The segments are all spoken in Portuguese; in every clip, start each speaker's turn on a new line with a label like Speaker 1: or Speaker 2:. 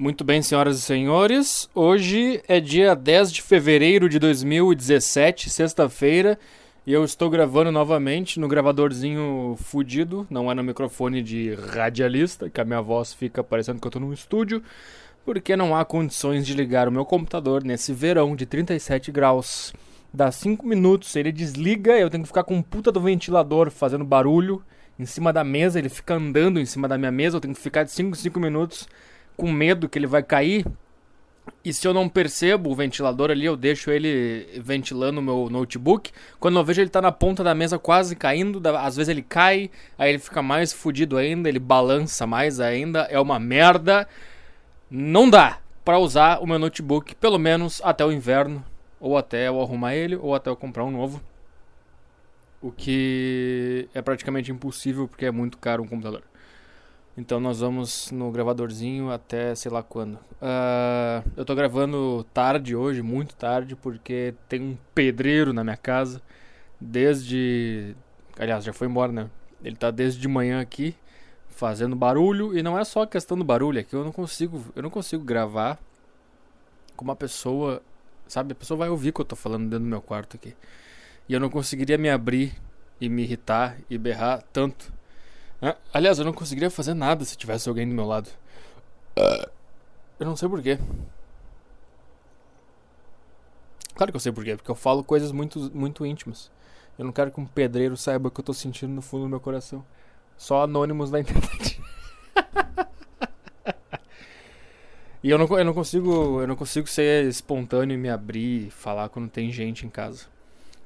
Speaker 1: Muito bem, senhoras e senhores. Hoje é dia 10 de fevereiro de 2017, sexta-feira, e eu estou gravando novamente no gravadorzinho fudido, não é no microfone de radialista, que a minha voz fica parecendo que eu estou num estúdio, porque não há condições de ligar o meu computador nesse verão de 37 graus. Dá 5 minutos, ele desliga, eu tenho que ficar com um puta do ventilador fazendo barulho em cima da mesa, ele fica andando em cima da minha mesa, eu tenho que ficar de 5 em 5 minutos com medo que ele vai cair. E se eu não percebo o ventilador ali, eu deixo ele ventilando o meu notebook. Quando eu vejo ele tá na ponta da mesa quase caindo, às vezes ele cai, aí ele fica mais fudido ainda, ele balança mais ainda, é uma merda. Não dá para usar o meu notebook pelo menos até o inverno, ou até eu arrumar ele, ou até eu comprar um novo. O que é praticamente impossível porque é muito caro um computador. Então nós vamos no gravadorzinho até sei lá quando. Uh, eu tô gravando tarde hoje, muito tarde, porque tem um pedreiro na minha casa. Desde. Aliás, já foi embora, né? Ele tá desde de manhã aqui, fazendo barulho. E não é só a questão do barulho, é que eu não consigo. Eu não consigo gravar com uma pessoa. Sabe, a pessoa vai ouvir o que eu tô falando dentro do meu quarto aqui. E eu não conseguiria me abrir e me irritar e berrar tanto aliás, eu não conseguiria fazer nada se tivesse alguém do meu lado. Eu não sei porquê. Claro que eu sei porquê, porque eu falo coisas muito, muito íntimas. Eu não quero que um pedreiro saiba o que eu tô sentindo no fundo do meu coração. Só anônimos na internet. e eu não, eu não consigo. Eu não consigo ser espontâneo e me abrir e falar quando tem gente em casa.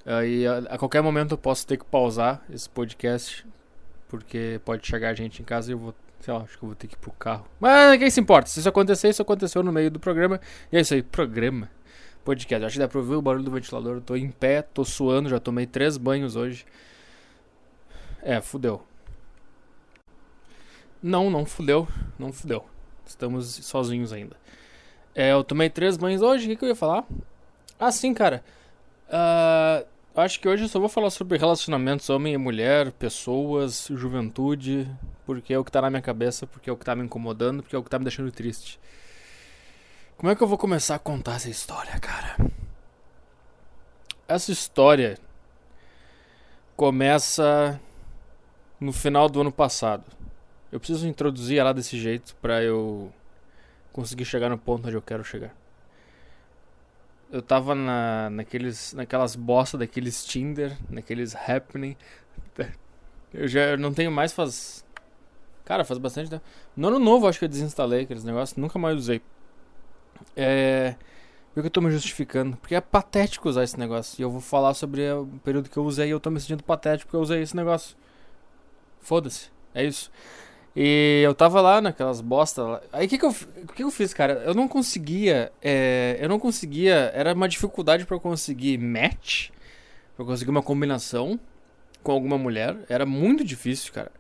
Speaker 1: Aí a, a qualquer momento eu posso ter que pausar esse podcast porque pode chegar gente em casa e eu vou, sei lá, acho que eu vou ter que ir pro carro. Mas quem se importa? Se isso acontecer, isso aconteceu no meio do programa. E é isso aí, programa. Podcast. Acho que dá pra ouvir o barulho do ventilador. Eu tô em pé, tô suando, já tomei três banhos hoje. É, fudeu. Não, não fudeu. Não fudeu. Estamos sozinhos ainda. É, eu tomei três banhos hoje. O que, que eu ia falar? Ah, sim, cara. Uh, Acho que hoje eu só vou falar sobre relacionamentos homem e mulher, pessoas, juventude, porque é o que tá na minha cabeça, porque é o que tá me incomodando, porque é o que tá me deixando triste. Como é que eu vou começar a contar essa história, cara? Essa história começa no final do ano passado. Eu preciso introduzir ela desse jeito para eu conseguir chegar no ponto onde eu quero chegar eu tava na, naqueles, naquelas bosta daqueles Tinder, naqueles Happening. Eu já não tenho mais faz. Cara, faz bastante tempo. No ano novo acho que eu desinstalei aqueles negócios, nunca mais usei. É. Por que eu tô me justificando? Porque é patético usar esse negócio. E eu vou falar sobre o período que eu usei e eu tô me sentindo patético porque eu usei esse negócio. Foda-se. É isso. E eu tava lá naquelas bosta. Aí o que, que, eu, que, eu fiz, cara? Eu não conseguia. É, eu não conseguia. Era uma dificuldade para conseguir match. Pra conseguir uma combinação com alguma mulher. Era muito difícil, cara.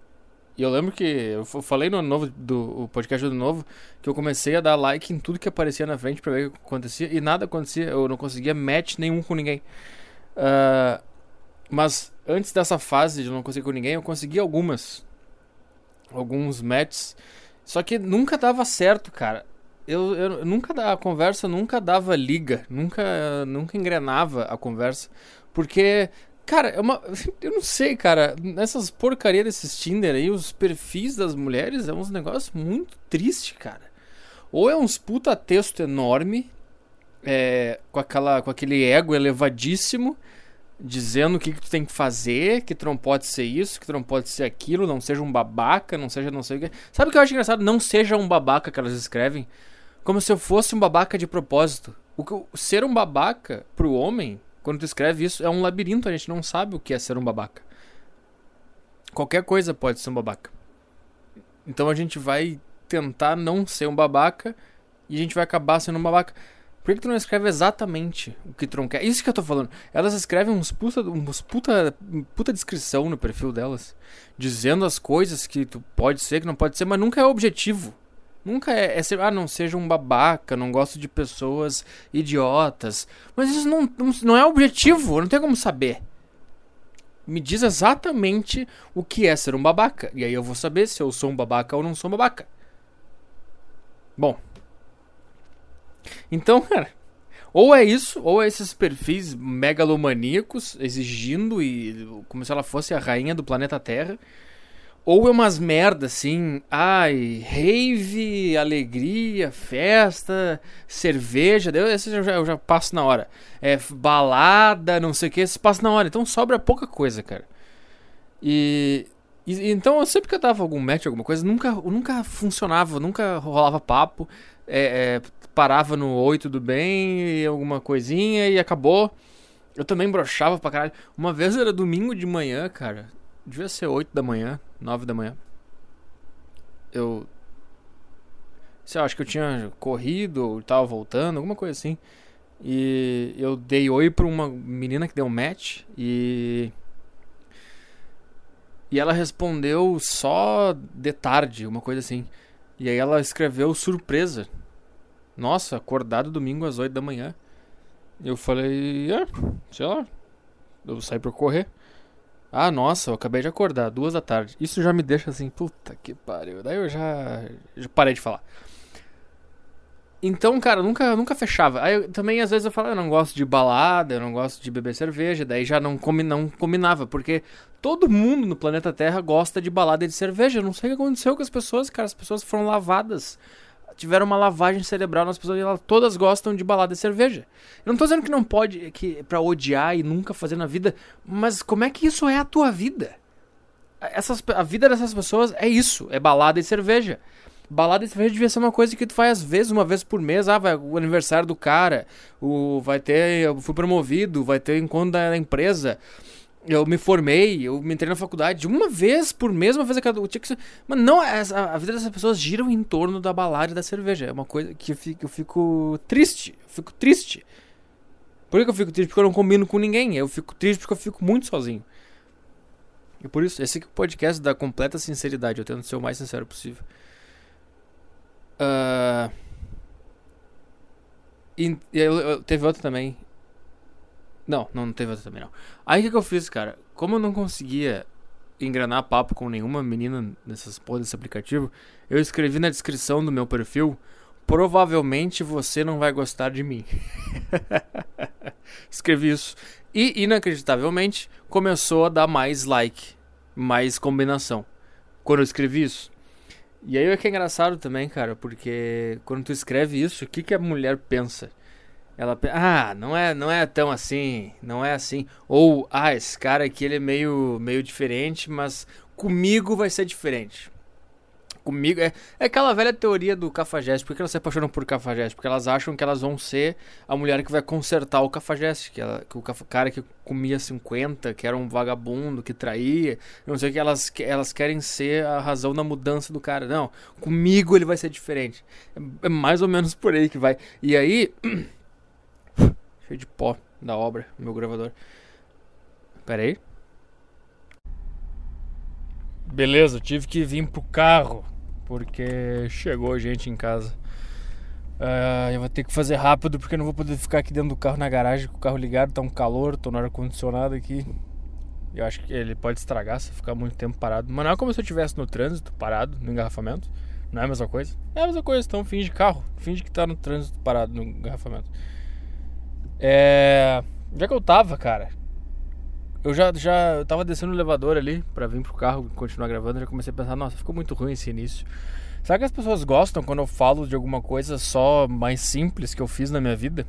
Speaker 1: E eu lembro que eu falei no novo do podcast do novo que eu comecei a dar like em tudo que aparecia na frente para ver o que acontecia e nada acontecia. Eu não conseguia match nenhum com ninguém. Uh, mas antes dessa fase de não conseguir com ninguém, eu consegui algumas alguns matches. Só que nunca dava certo, cara. Eu, eu nunca a conversa nunca dava liga, nunca nunca engrenava a conversa, porque cara, é uma eu não sei, cara, nessas porcaria desses Tinder aí, os perfis das mulheres é uns negócios muito triste, cara. Ou é uns puta texto enorme, é, com aquela com aquele ego elevadíssimo, dizendo o que, que tu tem que fazer, que tu não pode ser isso, que tu não pode ser aquilo, não seja um babaca, não seja não sei o que. Sabe o que eu acho engraçado? Não seja um babaca que elas escrevem. Como se eu fosse um babaca de propósito. O que, ser um babaca pro homem, quando tu escreve isso, é um labirinto, a gente não sabe o que é ser um babaca. Qualquer coisa pode ser um babaca. Então a gente vai tentar não ser um babaca e a gente vai acabar sendo um babaca. Por que, tu não escreve exatamente o que não quer? Isso que eu tô falando. Elas escrevem uns puta, uns puta, puta descrição no perfil delas. Dizendo as coisas que tu pode ser, que não pode ser, mas nunca é objetivo. Nunca é, é ser, ah, não seja um babaca, não gosto de pessoas idiotas. Mas isso não, não, não é objetivo, não tem como saber. Me diz exatamente o que é ser um babaca. E aí eu vou saber se eu sou um babaca ou não sou um babaca. Bom, Então, cara, ou é isso, ou é esses perfis megalomaníacos exigindo e como se ela fosse a rainha do planeta Terra. Ou é umas merda assim, ai, rave, alegria, festa, cerveja, esse eu já, eu já passo na hora. É balada, não sei o que, esse passa na hora. Então sobra pouca coisa, cara. E, e então eu sempre que eu dava algum match, alguma coisa, nunca, nunca funcionava, nunca rolava papo. É, é, parava no oi, tudo bem, e alguma coisinha e acabou. Eu também brochava pra caralho. Uma vez era domingo de manhã, cara. Devia ser 8 da manhã, 9 da manhã. Eu. Sei lá, acho que eu tinha corrido ou tava voltando, alguma coisa assim. E eu dei oi pra uma menina que deu um match e. E ela respondeu só de tarde, uma coisa assim. E aí ela escreveu surpresa. Nossa, acordado domingo às 8 da manhã. Eu falei, é, sei lá. Eu saí pra correr. Ah, nossa, eu acabei de acordar, duas da tarde. Isso já me deixa assim, puta que pariu. Daí eu já, já parei de falar. Então, cara, nunca, nunca fechava. Aí eu, também às vezes eu falo, eu não gosto de balada, eu não gosto de beber cerveja, daí já não, comi, não combinava, porque todo mundo no planeta Terra gosta de balada e de cerveja. Eu não sei o que aconteceu com as pessoas, cara. As pessoas foram lavadas tiveram uma lavagem cerebral nas pessoas e elas todas gostam de balada e cerveja. Eu não tô dizendo que não pode, que para odiar e nunca fazer na vida, mas como é que isso é a tua vida? Essas, a vida dessas pessoas é isso, é balada e cerveja. Balada e cerveja devia ser uma coisa que tu faz às vezes, uma vez por mês. Ah, vai o aniversário do cara, o, vai ter, eu fui promovido, vai ter encontro da empresa eu me formei, eu me entrei na faculdade uma vez por mês, uma vez a cada. Tinha que mas não, a vida dessas pessoas gira em torno da balada e da cerveja. É uma coisa que eu fico, eu fico triste. Eu fico triste. Por que eu fico triste? Porque eu não combino com ninguém. Eu fico triste porque eu fico muito sozinho. E por isso, esse aqui é o podcast da completa sinceridade. Eu tento ser o mais sincero possível. Uh... E, e eu, eu, teve outro também. Não, não, teve outra também não. Aí o que, que eu fiz, cara? Como eu não conseguia engranar papo com nenhuma menina nessas porra desse aplicativo, eu escrevi na descrição do meu perfil: provavelmente você não vai gostar de mim. escrevi isso. E inacreditavelmente começou a dar mais like, mais combinação. Quando eu escrevi isso. E aí é que é engraçado também, cara, porque quando tu escreve isso, o que, que a mulher pensa? Ela ah, não é, não é tão assim, não é assim. Ou ah, esse cara aqui ele é meio, meio diferente, mas comigo vai ser diferente. Comigo é, é aquela velha teoria do cafajeste. Por que elas se apaixonam por cafajeste? Porque elas acham que elas vão ser a mulher que vai consertar o cafajeste. Que, ela, que o cara que comia 50, que era um vagabundo, que traía. Não sei o que. Elas, elas querem ser a razão da mudança do cara. Não, comigo ele vai ser diferente. É, é mais ou menos por aí que vai. E aí. Cheio de pó da obra, meu gravador. Pera aí. Beleza, tive que vir pro carro porque chegou gente em casa. Uh, eu vou ter que fazer rápido porque não vou poder ficar aqui dentro do carro na garagem com o carro ligado, tá um calor, tô no ar condicionado aqui. Eu acho que ele pode estragar se ficar muito tempo parado. Mas não é como se eu estivesse no trânsito, parado, no engarrafamento. Não é a mesma coisa? É a mesma coisa, então finge carro. Finge que tá no trânsito parado, no engarrafamento. É. Já que eu tava, cara. Eu já, já eu tava descendo o elevador ali pra vir pro carro e continuar gravando. Já comecei a pensar, nossa, ficou muito ruim esse início. Será que as pessoas gostam quando eu falo de alguma coisa só mais simples que eu fiz na minha vida?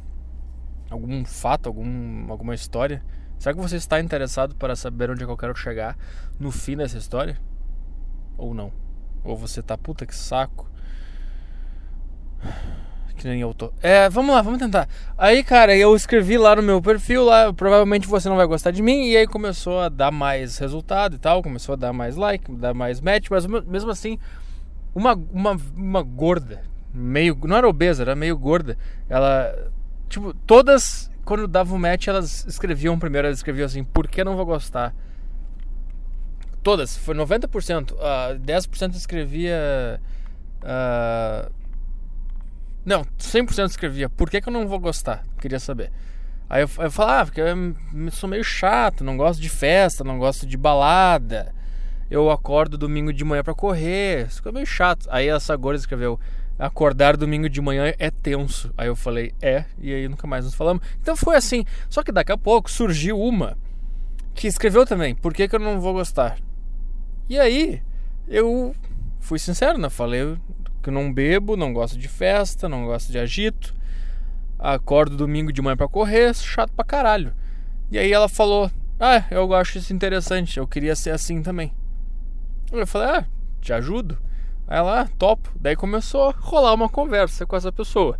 Speaker 1: Algum fato, algum, alguma história? Será que você está interessado para saber onde é que eu quero chegar no fim dessa história? Ou não? Ou você tá puta que saco? Que nem eu tô. É, vamos lá, vamos tentar. Aí, cara, eu escrevi lá no meu perfil, lá, provavelmente você não vai gostar de mim, e aí começou a dar mais resultado e tal, começou a dar mais like, dar mais match, mas mesmo assim, uma, uma, uma gorda, meio. Não era obesa, era meio gorda. Ela. Tipo, todas, quando dava um match, elas escreviam primeiro, elas escreviam assim, por que não vou gostar? Todas, foi 90%. Uh, 10% escrevia. Uh, não, 100% escrevia. Por que, que eu não vou gostar? Queria saber. Aí eu, eu falava, ah, porque eu sou meio chato, não gosto de festa, não gosto de balada. eu acordo domingo de manhã para correr. Isso ficou meio chato. Aí essa gorda escreveu: acordar domingo de manhã é tenso. Aí eu falei: é, e aí nunca mais nos falamos. Então foi assim. Só que daqui a pouco surgiu uma que escreveu também: por que, que eu não vou gostar? E aí eu fui sincero, né? Falei que não bebo, não gosto de festa, não gosto de agito. Acordo domingo de manhã para correr, chato pra caralho. E aí ela falou: Ah, eu acho isso interessante, eu queria ser assim também. Eu falei: Ah, te ajudo. Aí ela, ah, topo. Daí começou a rolar uma conversa com essa pessoa.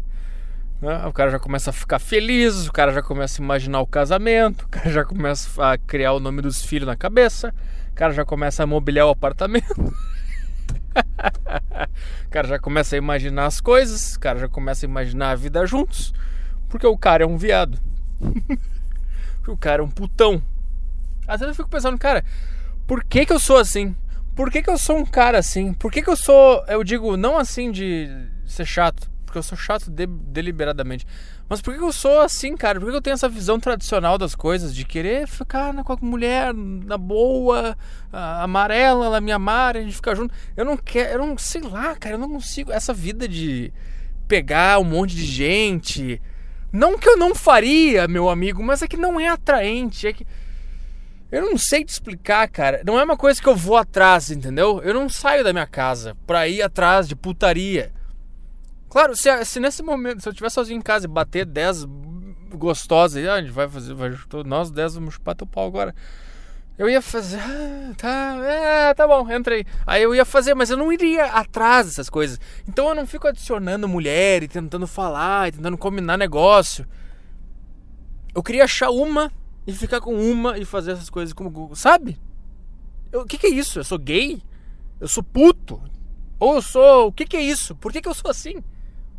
Speaker 1: Né? O cara já começa a ficar feliz, o cara já começa a imaginar o casamento, o cara já começa a criar o nome dos filhos na cabeça, o cara já começa a mobiliar o apartamento. o cara já começa a imaginar as coisas, o cara já começa a imaginar a vida juntos, porque o cara é um viado. o cara é um putão. Às vezes eu fico pensando, cara, por que que eu sou assim? Por que que eu sou um cara assim? Por que que eu sou, eu digo, não assim de ser chato, porque eu sou chato de, deliberadamente. Mas por que eu sou assim, cara? Por que eu tenho essa visão tradicional das coisas? De querer ficar com a mulher na boa, amarela, ela me amar, a gente ficar junto. Eu não quero, eu não sei lá, cara, eu não consigo. Essa vida de pegar um monte de gente. Não que eu não faria, meu amigo, mas é que não é atraente. É que. Eu não sei te explicar, cara. Não é uma coisa que eu vou atrás, entendeu? Eu não saio da minha casa pra ir atrás de putaria. Claro, se, se nesse momento, se eu estiver sozinho em casa e bater 10 gostosas, ah, a gente vai fazer, vai, nós 10 vamos chupar teu pau agora. Eu ia fazer, ah, tá, é, tá bom, entrei. Aí eu ia fazer, mas eu não iria atrás dessas coisas. Então eu não fico adicionando mulher e tentando falar, e tentando combinar negócio. Eu queria achar uma e ficar com uma e fazer essas coisas como, sabe? O que, que é isso? Eu sou gay? Eu sou puto? Ou eu sou. O que, que é isso? Por que, que eu sou assim?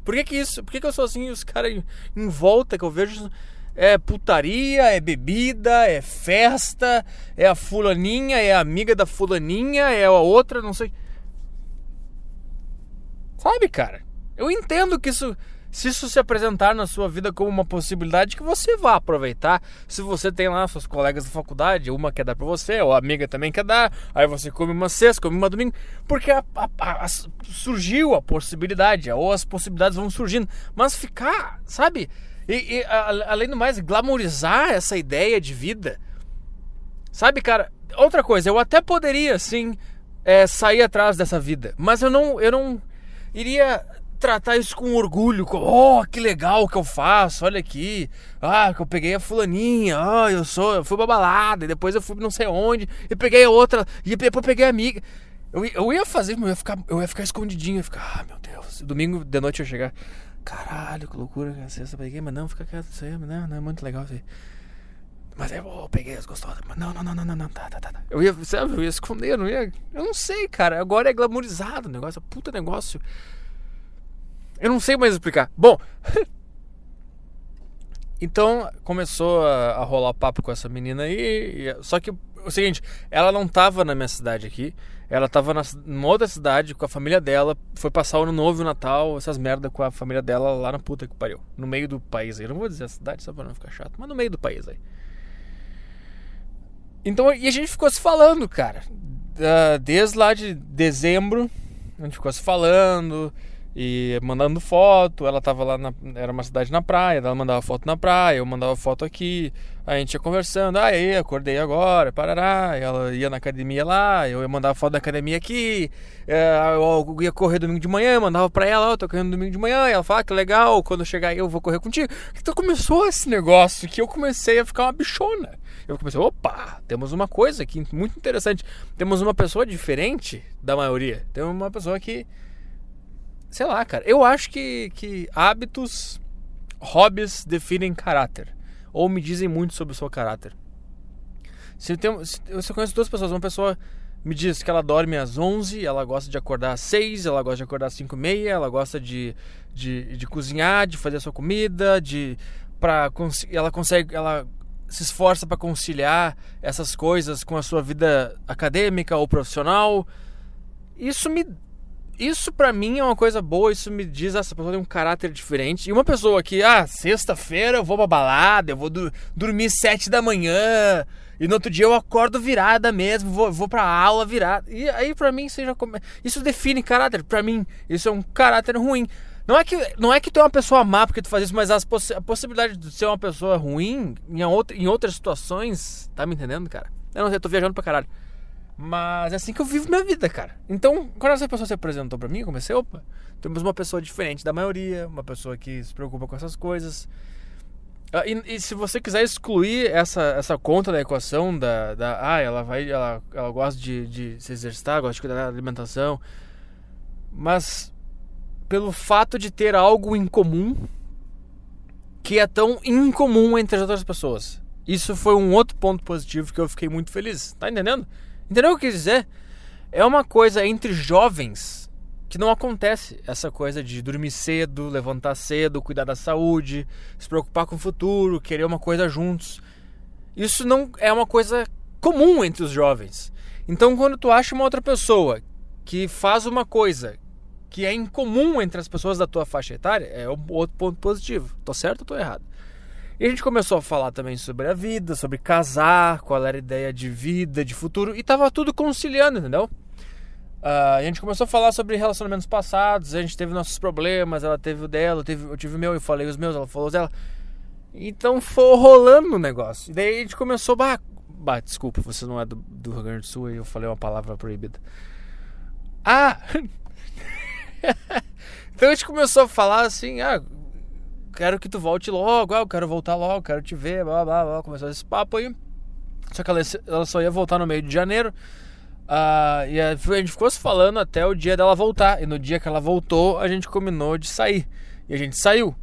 Speaker 1: Por que, que isso? Por que, que eu sou assim? Os caras em volta que eu vejo é putaria, é bebida, é festa, é a fulaninha, é a amiga da fulaninha, é a outra, não sei. Sabe, cara? Eu entendo que isso se isso se apresentar na sua vida como uma possibilidade que você vá aproveitar, se você tem lá seus colegas da faculdade, uma quer dar para você, ou a amiga também quer dar, aí você come uma sexta, come uma domingo, porque a, a, a, surgiu a possibilidade, ou as possibilidades vão surgindo, mas ficar, sabe? E, e além do mais, glamorizar essa ideia de vida, sabe, cara? Outra coisa, eu até poderia, sim, é, sair atrás dessa vida, mas eu não, eu não iria tratar isso com orgulho, com, oh, que legal que eu faço, olha aqui, ah, que eu peguei a fulaninha, ah, eu sou, eu fui pra balada, e depois eu fui não sei onde, e peguei a outra, e depois peguei a amiga. Eu, eu ia fazer, eu ia ficar, eu ia ficar escondidinho, eu ia ficar, ah, meu Deus, domingo de noite eu ia chegar, caralho, que loucura, sexta peguei, mas não, fica quieto, isso aí, não, não é muito legal isso aí. Mas eu oh, peguei as gostosas. Mas não, não, não, não, não, não, tá, tá, tá. Eu ia, sabe, eu ia esconder, eu não ia. Eu não sei, cara. Agora é glamourizado o negócio, é puta negócio. Eu não sei mais explicar. Bom, então começou a, a, rolar papo com essa menina aí. E, só que o seguinte, ela não tava na minha cidade aqui. Ela tava na, numa outra cidade com a família dela. Foi passar o ano novo e o Natal, essas merda com a família dela lá na puta que pariu. No meio do país aí. Eu não vou dizer a cidade só pra não ficar chato, mas no meio do país aí. Então, e a gente ficou se falando, cara. Desde lá de dezembro, a gente ficou se falando e mandando foto. Ela tava lá na, era uma cidade na praia, ela mandava foto na praia, eu mandava foto aqui. A gente ia conversando, ah, aí, acordei agora, parará. Ela ia na academia lá, eu ia mandar foto da academia aqui. É, eu ia correr domingo de manhã, mandava pra ela, ó, oh, tô correndo domingo de manhã. E ela fala, ah, que legal, quando eu chegar aí eu vou correr contigo. Então começou esse negócio que eu comecei a ficar uma bichona. Eu comecei, opa, temos uma coisa aqui muito interessante. Temos uma pessoa diferente da maioria. Temos uma pessoa que Sei lá, cara. Eu acho que, que hábitos, hobbies definem caráter. Ou me dizem muito sobre o seu caráter. Se, tem, se você conhece duas pessoas, uma pessoa me diz que ela dorme às 11, ela gosta de acordar às 6, ela gosta de acordar às 5 e meia, ela gosta de, de, de cozinhar, de fazer a sua comida, de pra, ela consegue, ela se esforça para conciliar essas coisas com a sua vida acadêmica ou profissional. Isso me isso para mim é uma coisa boa, isso me diz essa pessoa tem um caráter diferente. E uma pessoa que, ah, sexta-feira eu vou pra balada, eu vou do, dormir sete da manhã, e no outro dia eu acordo virada mesmo, vou, vou pra aula virada. E aí para mim isso, já, isso define caráter. para mim, isso é um caráter ruim. Não é que, não é que tu é uma pessoa má porque tu faz isso, mas as a possibilidade de ser uma pessoa ruim em, outra, em outras situações, tá me entendendo, cara? Eu não sei, eu tô viajando pra caralho. Mas é assim que eu vivo minha vida, cara. Então, quando essa pessoa se apresentou para mim, eu comecei, opa, temos uma pessoa diferente da maioria, uma pessoa que se preocupa com essas coisas. Ah, e, e, se você quiser excluir essa, essa conta da equação da, da ah, ela vai, ela, ela gosta de, de se exercitar, gosta de cuidar da alimentação, mas pelo fato de ter algo em comum que é tão incomum entre as outras pessoas. Isso foi um outro ponto positivo que eu fiquei muito feliz. Tá entendendo? Entendeu o que eu quis dizer? É uma coisa entre jovens que não acontece. Essa coisa de dormir cedo, levantar cedo, cuidar da saúde, se preocupar com o futuro, querer uma coisa juntos. Isso não é uma coisa comum entre os jovens. Então, quando tu acha uma outra pessoa que faz uma coisa que é incomum entre as pessoas da tua faixa etária, é outro ponto positivo. Tô certo ou tô errado? E a gente começou a falar também sobre a vida, sobre casar, qual era a ideia de vida, de futuro, e tava tudo conciliando, entendeu? Uh, a gente começou a falar sobre relacionamentos passados, a gente teve nossos problemas, ela teve o dela, eu, tive, eu tive o meu, eu falei os meus, ela falou os dela. Então foi rolando o negócio. E daí a gente começou, bah, bah desculpa, você não é do, do Rio Grande do Sul e eu falei uma palavra proibida. Ah, então a gente começou a falar assim, ah, quero que tu volte logo, ah, eu quero voltar logo, quero te ver, blá blá blá. Começou esse papo aí. Só que ela, ela só ia voltar no meio de janeiro. Uh, e a, gente ficou se falando até o dia dela voltar. E no dia que ela voltou, a gente combinou de sair. E a gente saiu.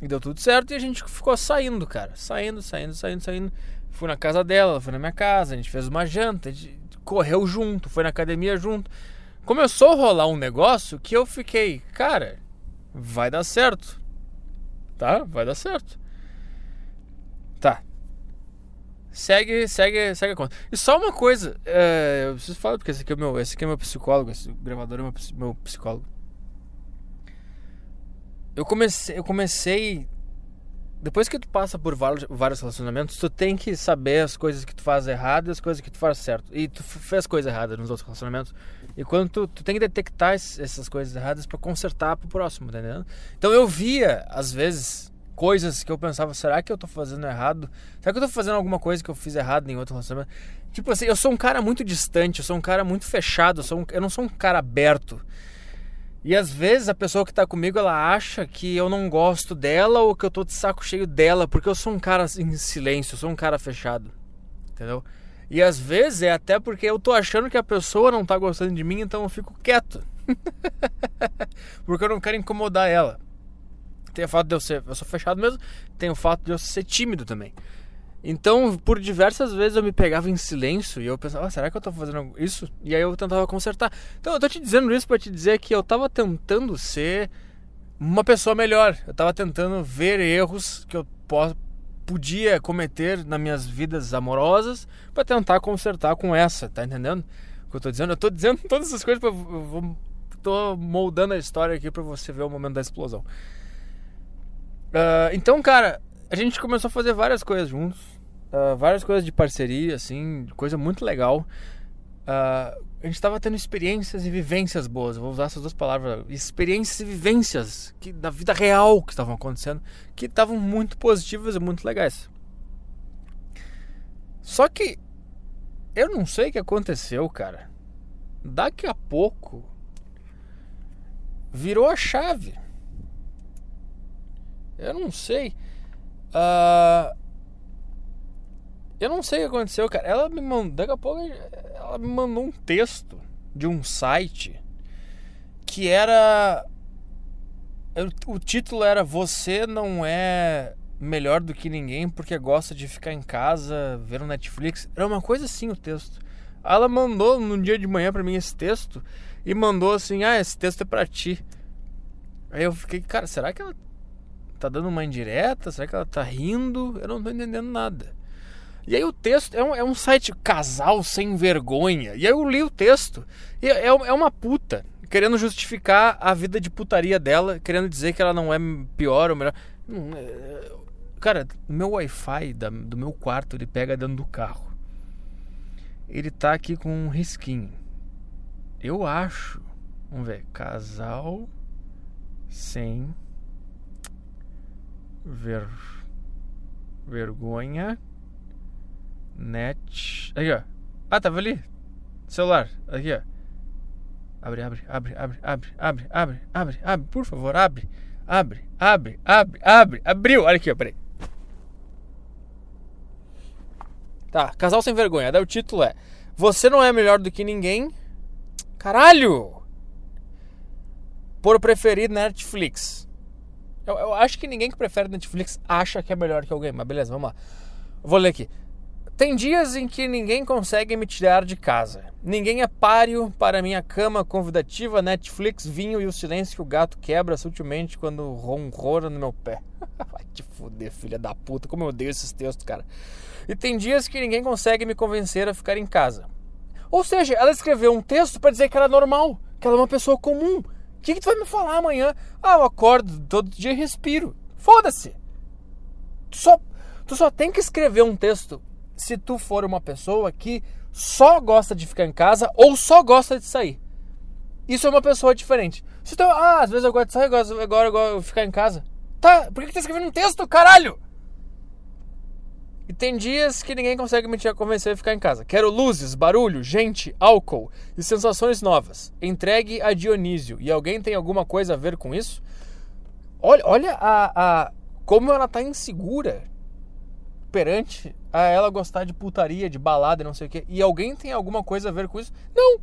Speaker 1: E deu tudo certo e a gente ficou saindo, cara. Saindo, saindo, saindo, saindo. Fui na casa dela, fui na minha casa, a gente fez uma janta, a gente correu junto, foi na academia junto começou a rolar um negócio que eu fiquei, cara, vai dar certo. Tá? Vai dar certo. Tá. Segue, segue, segue a conta. E só uma coisa, é, eu preciso falar, porque esse aqui é meu, esse aqui é meu psicólogo, esse gravador é meu, meu psicólogo. Eu comecei, eu comecei depois que tu passa por vários, relacionamentos, tu tem que saber as coisas que tu faz errado e as coisas que tu faz certo. E tu fez coisa errada nos outros relacionamentos. E quando tu, tu tem que detectar essas coisas erradas para consertar pro próximo, entendendo? Então eu via, às vezes, coisas que eu pensava, será que eu tô fazendo errado? Será que eu tô fazendo alguma coisa que eu fiz errado em outro relacionamento? Tipo assim, eu sou um cara muito distante, eu sou um cara muito fechado, eu, sou um, eu não sou um cara aberto. E às vezes a pessoa que tá comigo, ela acha que eu não gosto dela ou que eu tô de saco cheio dela, porque eu sou um cara em silêncio, eu sou um cara fechado. Entendeu? E às vezes é até porque eu tô achando que a pessoa não tá gostando de mim, então eu fico quieto. porque eu não quero incomodar ela. Tem o fato de eu ser, eu sou fechado mesmo, tem o fato de eu ser tímido também. Então, por diversas vezes eu me pegava em silêncio e eu pensava, ah, será que eu tô fazendo isso? E aí eu tentava consertar. Então, eu tô te dizendo isso para te dizer que eu tava tentando ser uma pessoa melhor. Eu tava tentando ver erros que eu podia cometer nas minhas vidas amorosas para tentar consertar com essa, tá entendendo? O que eu tô dizendo? Eu tô dizendo todas essas coisas vou tô moldando a história aqui para você ver o momento da explosão. Uh, então, cara, a gente começou a fazer várias coisas juntos, uh, várias coisas de parceria, assim, coisa muito legal. Uh, a gente estava tendo experiências e vivências boas. Vou usar essas duas palavras, experiências e vivências que da vida real que estavam acontecendo, que estavam muito positivas e muito legais. Só que eu não sei o que aconteceu, cara. Daqui a pouco virou a chave. Eu não sei. Uh, eu não sei o que aconteceu, cara. Ela me mandou. Daqui a pouco ela me mandou um texto de um site que era. O título era Você não é melhor do que ninguém porque gosta de ficar em casa, ver um Netflix. Era uma coisa assim o texto. Ela mandou no dia de manhã para mim esse texto e mandou assim: Ah, esse texto é pra ti. Aí eu fiquei, cara, será que ela tá dando uma indireta? Será que ela tá rindo? Eu não tô entendendo nada. E aí o texto é um, é um site casal sem vergonha. E aí eu li o texto. E é, é uma puta querendo justificar a vida de putaria dela, querendo dizer que ela não é pior ou melhor. É, cara, meu Wi-Fi do meu quarto ele pega dentro do carro. Ele tá aqui com um risquinho. Eu acho. Vamos ver. Casal sem ver vergonha net. Aí, ó. Ah, tava ali. Celular. Aqui, ó. Abre, abre, abre, abre, abre, abre, abre, abre, abre, por favor, abre. Abre, abre, abre, abre. Abriu. Olha aqui, ó, peraí. Tá, Casal Sem Vergonha. Daí o título é Você não é melhor do que ninguém. Caralho! Por preferir Netflix. Eu, eu acho que ninguém que prefere Netflix acha que é melhor que alguém, mas beleza, vamos lá. Vou ler aqui. Tem dias em que ninguém consegue me tirar de casa. Ninguém é páreo para minha cama convidativa, Netflix, vinho e o silêncio que o gato quebra sutilmente quando ronrona no meu pé. Vai te fuder, filha da puta. Como eu odeio esses textos, cara. E tem dias que ninguém consegue me convencer a ficar em casa. Ou seja, ela escreveu um texto para dizer que ela é normal, que ela é uma pessoa comum. O que, que tu vai me falar amanhã? Ah, eu acordo todo dia e respiro. Foda-se. Tu só, tu só tem que escrever um texto se tu for uma pessoa que só gosta de ficar em casa ou só gosta de sair. Isso é uma pessoa diferente. Se tu, ah, às vezes eu gosto de sair, agora eu gosto de ficar em casa. Tá, por que, que tá escrevendo um texto, caralho? E tem dias que ninguém consegue me convencer a ficar em casa. Quero luzes, barulho, gente, álcool e sensações novas. Entregue a Dionísio. E alguém tem alguma coisa a ver com isso? Olha, olha a, a como ela tá insegura perante a ela gostar de putaria, de balada não sei o quê. E alguém tem alguma coisa a ver com isso? Não!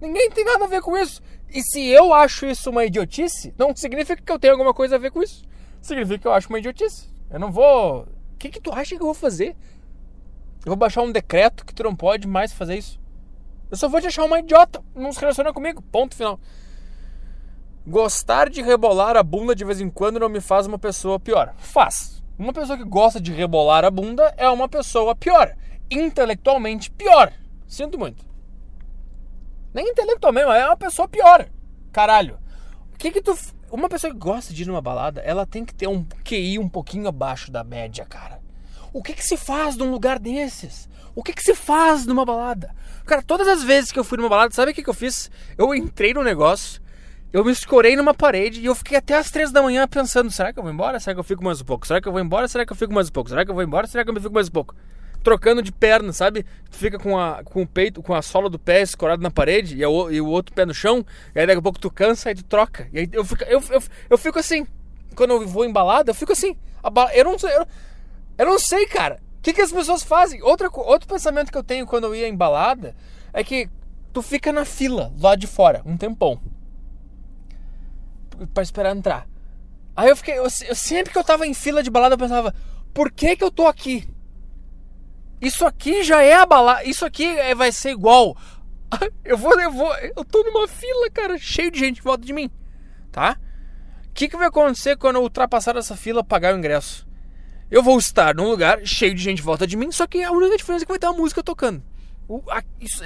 Speaker 1: Ninguém tem nada a ver com isso. E se eu acho isso uma idiotice, não significa que eu tenho alguma coisa a ver com isso. Significa que eu acho uma idiotice. Eu não vou. O que, que tu acha que eu vou fazer? Eu vou baixar um decreto que tu não pode mais fazer isso. Eu só vou te achar uma idiota. Não se relaciona comigo. Ponto final. Gostar de rebolar a bunda de vez em quando não me faz uma pessoa pior. Faz. Uma pessoa que gosta de rebolar a bunda é uma pessoa pior. Intelectualmente pior. Sinto muito. Nem intelectualmente, é uma pessoa pior. Caralho. O que que tu. Uma pessoa que gosta de ir numa balada, ela tem que ter um QI um pouquinho abaixo da média, cara. O que que se faz num lugar desses? O que que se faz numa balada? Cara, todas as vezes que eu fui numa balada, sabe o que que eu fiz? Eu entrei no negócio, eu me escorei numa parede e eu fiquei até as três da manhã pensando: será que eu vou embora? Será que eu fico mais um pouco? Será que eu vou embora? Será que eu fico mais um pouco? Será que eu vou embora? Será que eu fico mais um pouco? Trocando de perna, sabe? Tu fica com, a, com o peito, com a sola do pé escorado na parede e, o, e o outro pé no chão, e aí daqui a pouco tu cansa e tu troca. E aí eu fico, eu, eu, eu fico assim. Quando eu vou embalada, eu fico assim. Eu não sei, eu, eu não sei, cara. O que, que as pessoas fazem? Outra, outro pensamento que eu tenho quando eu ia embalada é que tu fica na fila lá de fora um tempão para esperar entrar. Aí eu fiquei, eu, eu, sempre que eu tava em fila de balada eu pensava, por que que eu tô aqui? Isso aqui já é a balada, isso aqui é, vai ser igual. Eu vou, eu vou, eu tô numa fila, cara, cheio de gente em volta de mim, tá? O que que vai acontecer quando eu ultrapassar essa fila, pagar o ingresso? Eu vou estar num lugar cheio de gente em volta de mim, só que a única diferença é que vai ter uma música tocando. O, a, isso,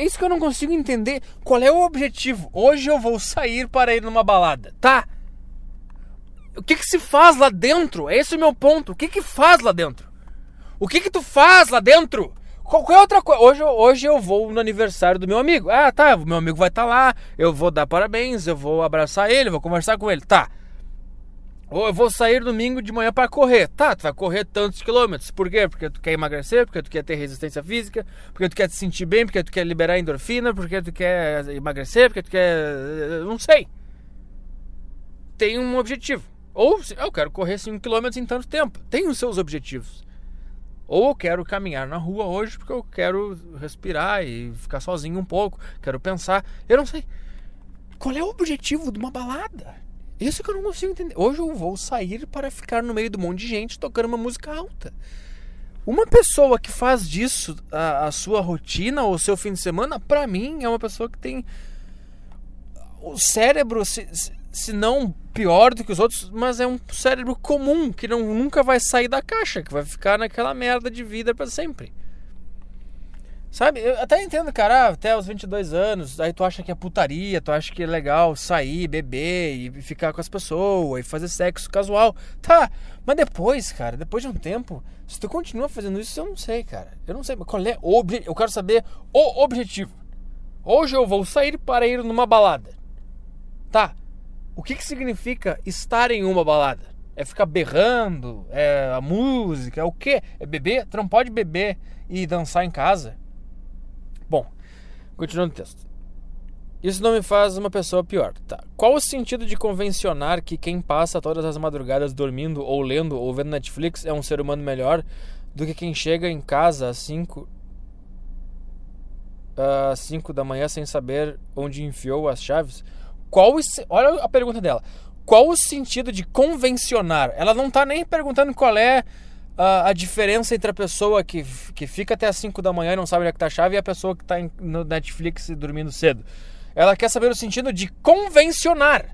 Speaker 1: é isso que eu não consigo entender. Qual é o objetivo? Hoje eu vou sair para ir numa balada, tá? O que que se faz lá dentro? Esse é o meu ponto. O que que faz lá dentro? O que que tu faz lá dentro? Qualquer outra coisa. Hoje, hoje eu vou no aniversário do meu amigo. Ah, tá. Meu amigo vai estar tá lá. Eu vou dar parabéns. Eu vou abraçar ele. Vou conversar com ele. Tá. Ou eu vou sair domingo de manhã para correr. Tá, tu vai correr tantos quilômetros. Por quê? Porque tu quer emagrecer, porque tu quer ter resistência física, porque tu quer te sentir bem, porque tu quer liberar endorfina, porque tu quer emagrecer, porque tu quer. Não sei. Tem um objetivo. Ou eu quero correr 5 quilômetros em tanto tempo. Tem os seus objetivos. Ou eu quero caminhar na rua hoje porque eu quero respirar e ficar sozinho um pouco. Quero pensar. Eu não sei. Qual é o objetivo de uma balada? Isso que eu não consigo entender. Hoje eu vou sair para ficar no meio do monte de gente tocando uma música alta. Uma pessoa que faz disso a, a sua rotina ou seu fim de semana, para mim, é uma pessoa que tem o cérebro, se, se não pior do que os outros, mas é um cérebro comum que não, nunca vai sair da caixa, que vai ficar naquela merda de vida para sempre. Sabe? Eu até entendo, cara, ah, até os 22 anos, aí tu acha que é putaria, tu acha que é legal sair, beber e ficar com as pessoas e fazer sexo casual. Tá, mas depois, cara, depois de um tempo, se tu continua fazendo isso, eu não sei, cara. Eu não sei qual é o objetivo. Eu quero saber o objetivo. Hoje eu vou sair para ir numa balada. Tá, o que, que significa estar em uma balada? É ficar berrando? É a música? É o quê? É beber? Tu não pode beber e dançar em casa? Bom, continuando o texto. Isso não me faz uma pessoa pior. Tá. Qual o sentido de convencionar que quem passa todas as madrugadas dormindo ou lendo ou vendo Netflix é um ser humano melhor do que quem chega em casa às 5 às 5 da manhã sem saber onde enfiou as chaves? Qual olha a pergunta dela. Qual o sentido de convencionar? Ela não está nem perguntando qual é a, a, diferença entre a pessoa que, que fica até as 5 da manhã e não sabe onde é que tá a chave e a pessoa que está no Netflix dormindo cedo. Ela quer saber o sentido de convencionar.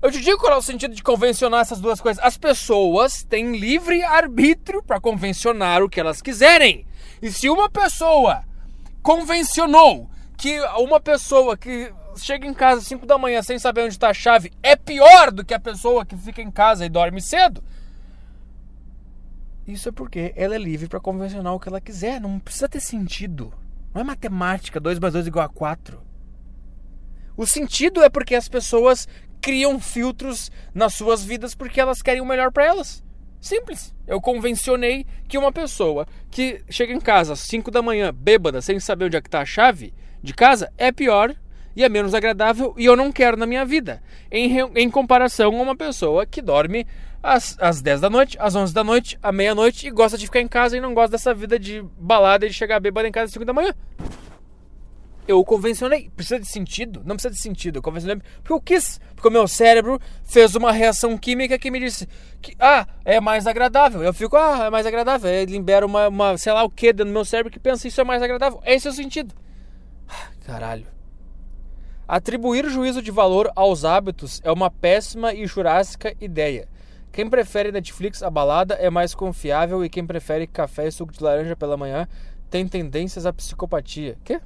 Speaker 1: Eu te digo qual é o sentido de convencionar essas duas coisas. As pessoas têm livre arbítrio para convencionar o que elas quiserem. E se uma pessoa convencionou que uma pessoa que chega em casa às 5 da manhã sem saber onde está a chave é pior do que a pessoa que fica em casa e dorme cedo, isso é porque ela é livre para convencionar o que ela quiser. Não precisa ter sentido. Não é matemática, 2 mais 2 igual a 4. O sentido é porque as pessoas criam filtros nas suas vidas porque elas querem o melhor para elas. Simples. Eu convencionei que uma pessoa que chega em casa às 5 da manhã, bêbada, sem saber onde é que tá a chave de casa, é pior e é menos agradável e eu não quero na minha vida. Em, em comparação a uma pessoa que dorme às, às 10 da noite, às 11 da noite, à meia-noite e gosta de ficar em casa e não gosta dessa vida de balada e de chegar bêbado em casa às 5 da manhã. Eu convencionei. Precisa de sentido? Não precisa de sentido. Eu convencionei porque eu quis. Porque o meu cérebro fez uma reação química que me disse que, ah, é mais agradável. Eu fico, ah, é mais agradável. Ele libera uma, uma sei lá o que dentro do meu cérebro que pensa isso é mais agradável. Esse é o sentido. Ah, caralho. Atribuir juízo de valor aos hábitos é uma péssima e jurássica ideia. Quem prefere Netflix a balada é mais confiável e quem prefere café e suco de laranja pela manhã tem tendências à psicopatia. Quê?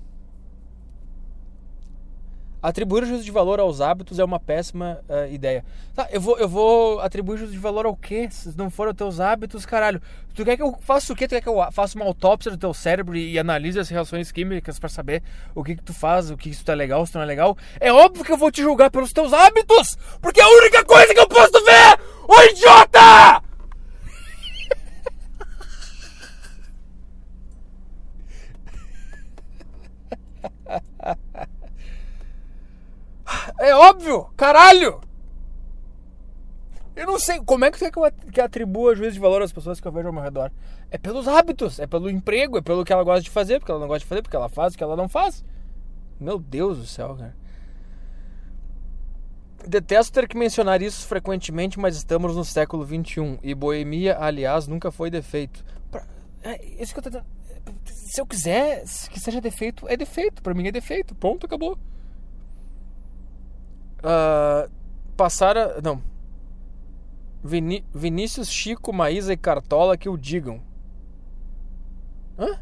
Speaker 1: Atribuir juízo de valor aos hábitos é uma péssima uh, ideia. Tá, eu vou, eu vou atribuir juízo de valor ao quê? Se não for os teus hábitos, caralho. Tu quer que eu faça o quê? Tu quer que eu faça uma autópsia do teu cérebro e, e analise as reações químicas para saber o que que tu faz, o que isso tá legal, se não é legal? É óbvio que eu vou te julgar pelos teus hábitos! Porque é a única coisa que eu posso ver! Ô idiota! É óbvio! Caralho! Eu não sei como é que quer que atribua juízo de valor às pessoas que eu vejo ao meu redor. É pelos hábitos, é pelo emprego, é pelo que ela gosta de fazer, porque ela não gosta de fazer, porque ela faz o que ela não faz. Meu Deus do céu, cara. Detesto ter que mencionar isso frequentemente, mas estamos no século XXI e boemia, aliás, nunca foi defeito. Pra, é, isso que eu tô Se eu quiser que seja defeito, é defeito. Para mim é defeito. Pronto, acabou. Uh, passaram. Não. Viní Vinícius, Chico, Maísa e Cartola que o digam. Hã?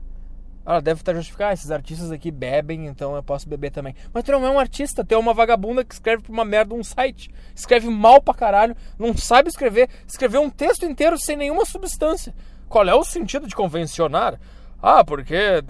Speaker 1: Ah, deve estar justificado. Ah, esses artistas aqui bebem, então eu posso beber também. Mas tu não é um artista, tu é uma vagabunda que escreve pra uma merda um site. Escreve mal pra caralho, não sabe escrever. Escreveu um texto inteiro sem nenhuma substância. Qual é o sentido de convencionar? Ah, porque é,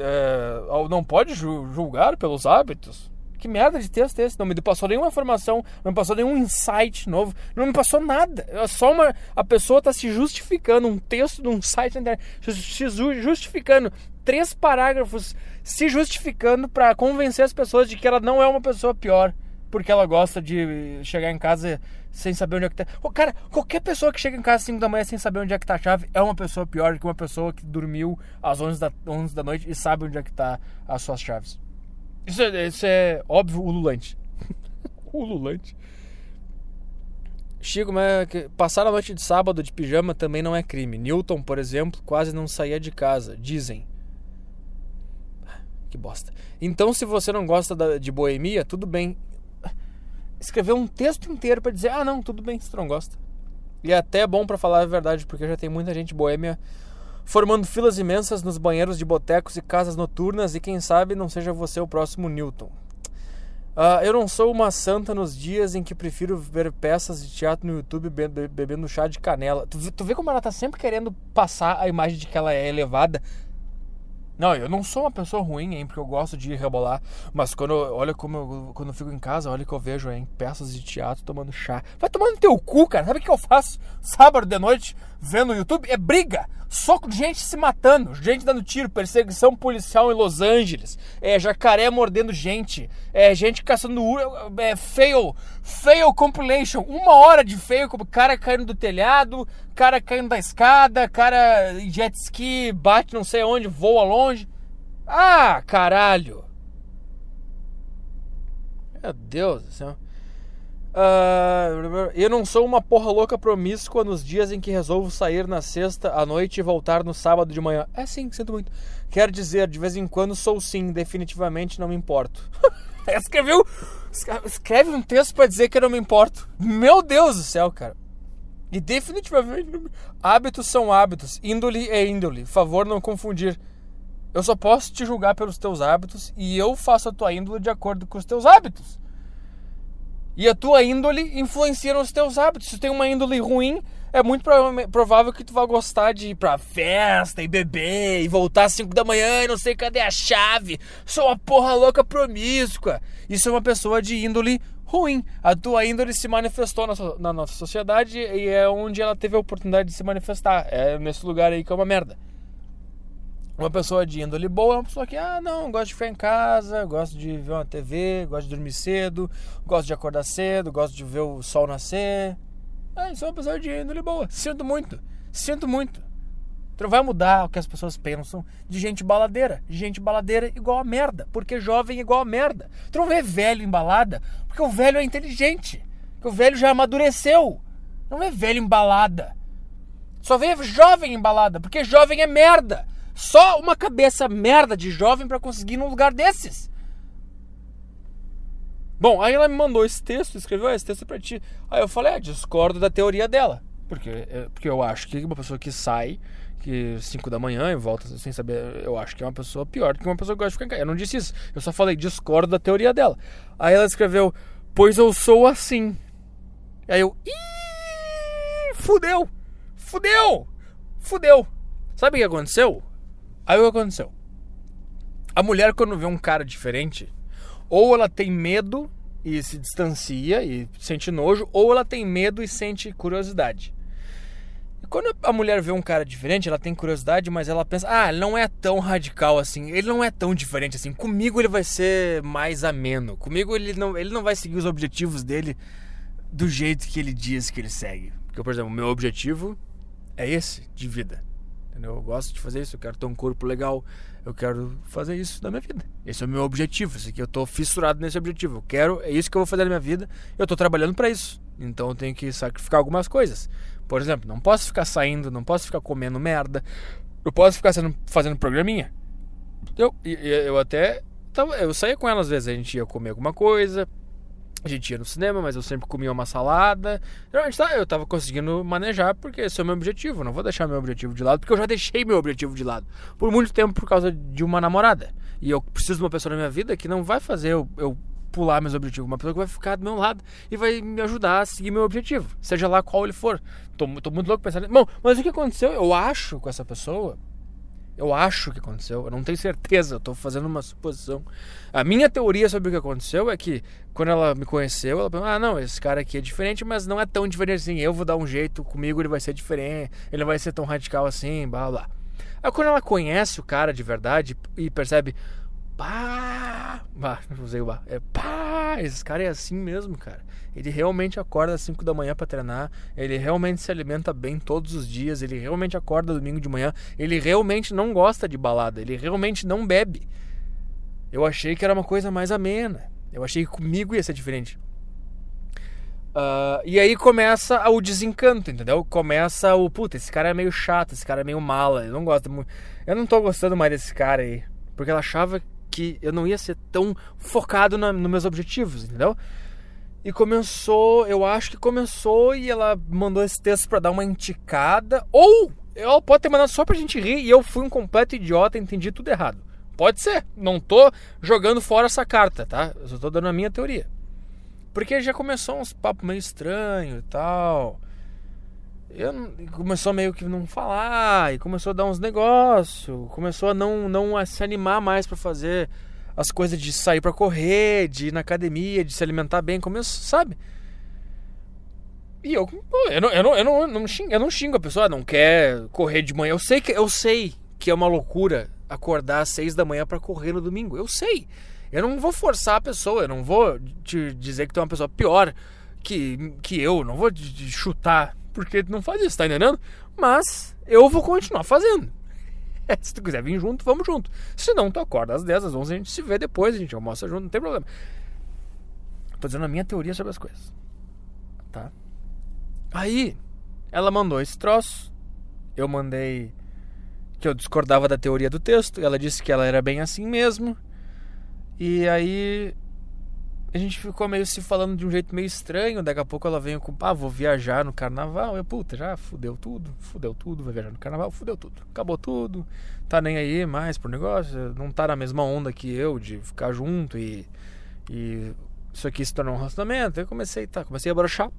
Speaker 1: não pode julgar pelos hábitos. Que merda de texto é esse? Não me passou nenhuma informação, não me passou nenhum insight novo, não me passou nada. É só uma. A pessoa está se justificando, um texto de um site na internet, se justificando, três parágrafos se justificando para convencer as pessoas de que ela não é uma pessoa pior, porque ela gosta de chegar em casa sem saber onde é que tá. Oh, cara, qualquer pessoa que chega em casa às 5 da manhã sem saber onde é que tá a chave é uma pessoa pior que uma pessoa que dormiu às 11 da, 11 da noite e sabe onde é que tá as suas chaves. Isso é, isso é óbvio ululante. ululante. Chico, mas passar a noite de sábado de pijama também não é crime. Newton, por exemplo, quase não saía de casa, dizem. Que bosta. Então, se você não gosta de boemia, tudo bem. Escrever um texto inteiro para dizer: ah, não, tudo bem, se tu não gosta. E é até bom para falar a verdade, porque já tem muita gente boêmia formando filas imensas nos banheiros de botecos e casas noturnas, e quem sabe não seja você o próximo Newton. Uh, eu não sou uma santa nos dias em que prefiro ver peças de teatro no YouTube bebendo chá de canela. Tu, tu vê como ela tá sempre querendo passar a imagem de que ela é elevada não, eu não sou uma pessoa ruim, hein, porque eu gosto de rebolar. Mas quando eu, olha como eu, quando eu fico em casa, olha que eu vejo, hein, peças de teatro tomando chá. Vai tomando teu cu, cara. Sabe o que eu faço sábado de noite vendo no YouTube? É briga. Soco de gente se matando, gente dando tiro, perseguição policial em Los Angeles, é jacaré mordendo gente, é gente caçando é fail, fail compilation, uma hora de fail, como cara caindo do telhado, cara caindo da escada, cara jet ski, bate não sei onde, voa longe. Ah, caralho. Meu Deus do céu. Uh, eu não sou uma porra louca promíscua nos dias em que resolvo sair na sexta à noite e voltar no sábado de manhã. É sim, sinto muito. Quero dizer, de vez em quando sou sim, definitivamente não me importo. Escreveu. Escreve um texto para dizer que eu não me importo. Meu Deus do céu, cara. E definitivamente. Não... Hábitos são hábitos. Índole é índole. Favor não confundir. Eu só posso te julgar pelos teus hábitos e eu faço a tua índole de acordo com os teus hábitos. E a tua índole influencia nos teus hábitos. Se tu tem uma índole ruim, é muito provável que tu vá gostar de ir pra festa e beber e voltar às 5 da manhã e não sei cadê a chave. Sou uma porra louca promíscua. Isso é uma pessoa de índole ruim. A tua índole se manifestou na, na nossa sociedade e é onde ela teve a oportunidade de se manifestar. É nesse lugar aí que é uma merda. Uma pessoa de índole boa é uma pessoa que, ah, não, gosta de ficar em casa, gosta de ver uma TV, gosta de dormir cedo, gosta de acordar cedo, gosta de ver o sol nascer. Ah, é uma pessoa de índole boa. Sinto muito, sinto muito. Não vai mudar o que as pessoas pensam de gente baladeira. Gente baladeira igual a merda, porque jovem é igual a merda. Tu não vê velho embalada, porque o velho é inteligente, porque o velho já amadureceu. Não vê velho embalada. Só vê jovem embalada, porque jovem é merda. Só uma cabeça merda de jovem para conseguir num lugar desses. Bom, aí ela me mandou esse texto, escreveu ah, esse texto pra ti. Aí eu falei, é, discordo da teoria dela. Porque, é, porque eu acho que uma pessoa que sai que 5 da manhã e volta sem saber, eu acho que é uma pessoa pior do que uma pessoa que gosta de ficar em casa. Eu não disse isso, eu só falei, discordo da teoria dela. Aí ela escreveu, pois eu sou assim. Aí eu, ih, fudeu, fudeu, fudeu. Sabe o que aconteceu? Aí o que aconteceu? A mulher, quando vê um cara diferente, ou ela tem medo e se distancia e sente nojo, ou ela tem medo e sente curiosidade. E quando a mulher vê um cara diferente, ela tem curiosidade, mas ela pensa: ah, ele não é tão radical assim, ele não é tão diferente assim. Comigo ele vai ser mais ameno. Comigo ele não, ele não vai seguir os objetivos dele do jeito que ele diz que ele segue. Porque, por exemplo, meu objetivo é esse de vida. Eu gosto de fazer isso, eu quero ter um corpo legal, eu quero fazer isso na minha vida. Esse é o meu objetivo, esse aqui eu tô fissurado nesse objetivo. Eu quero, é isso que eu vou fazer na minha vida, eu tô trabalhando para isso. Então eu tenho que sacrificar algumas coisas. Por exemplo, não posso ficar saindo, não posso ficar comendo merda, eu posso ficar sendo, fazendo programinha. Eu, eu, eu até. Eu saía com ela às vezes, a gente ia comer alguma coisa, a gente ia no cinema, mas eu sempre comia uma salada. Geralmente tá, eu tava conseguindo manejar porque esse é o meu objetivo. não vou deixar meu objetivo de lado, porque eu já deixei meu objetivo de lado por muito tempo por causa de uma namorada. E eu preciso de uma pessoa na minha vida que não vai fazer eu, eu pular meus objetivos. Uma pessoa que vai ficar do meu lado e vai me ajudar a seguir meu objetivo, seja lá qual ele for. Tô, tô muito louco pensando. Bom, mas o que aconteceu? Eu acho com essa pessoa eu acho que aconteceu, eu não tenho certeza, eu estou fazendo uma suposição. A minha teoria sobre o que aconteceu é que quando ela me conheceu, ela pensou: ah, não, esse cara aqui é diferente, mas não é tão diferente assim. Eu vou dar um jeito, comigo ele vai ser diferente, ele vai ser tão radical assim, blá blá. Aí quando ela conhece o cara de verdade e percebe, pá, bah, usei o bah, é pá, esse cara é assim mesmo, cara. Ele realmente acorda às 5 da manhã para treinar, ele realmente se alimenta bem todos os dias, ele realmente acorda domingo de manhã, ele realmente não gosta de balada, ele realmente não bebe. Eu achei que era uma coisa mais amena. Eu achei que comigo ia ser diferente. Uh, e aí começa o desencanto, entendeu? Começa o puta, esse cara é meio chato, esse cara é meio mala, eu não gosto muito. Eu não tô gostando mais desse cara aí. Porque ela achava que eu não ia ser tão focado nos meus objetivos, entendeu? E começou, eu acho que começou e ela mandou esse texto para dar uma indicada. Ou ela pode ter mandado só pra gente rir e eu fui um completo idiota e entendi tudo errado. Pode ser. Não tô jogando fora essa carta, tá? Eu só tô dando a minha teoria. Porque já começou uns papos meio estranhos e tal. Eu, começou meio que não falar, e começou a dar uns negócios, começou a não, não a se animar mais para fazer as coisas de sair para correr, de ir na academia, de se alimentar bem, começou, sabe? E eu, eu não, eu não, eu não, não xingo, eu não xingo a pessoa, não quer correr de manhã. Eu sei que eu sei que é uma loucura acordar às seis da manhã para correr no domingo. Eu sei. Eu não vou forçar a pessoa, eu não vou te dizer que tu é uma pessoa pior que, que eu, não vou te chutar porque tu não faz isso, tá entendendo? Mas eu vou continuar fazendo. Se tu quiser vir junto, vamos junto. Se não, tu acorda às 10, às 11, a gente se vê depois, a gente almoça junto, não tem problema. Tô dizendo a minha teoria sobre as coisas. Tá? Aí, ela mandou esse troço. Eu mandei que eu discordava da teoria do texto. Ela disse que ela era bem assim mesmo. E aí a gente ficou meio se falando de um jeito meio estranho. Daqui a pouco ela veio com, ah, vou viajar no carnaval. Eu, puta, já fudeu tudo, fudeu tudo, vai viajar no carnaval, fudeu tudo. Acabou tudo, tá nem aí mais pro negócio, não tá na mesma onda que eu de ficar junto e, e isso aqui se tornou um relacionamento. Eu comecei, tá, comecei a brochar,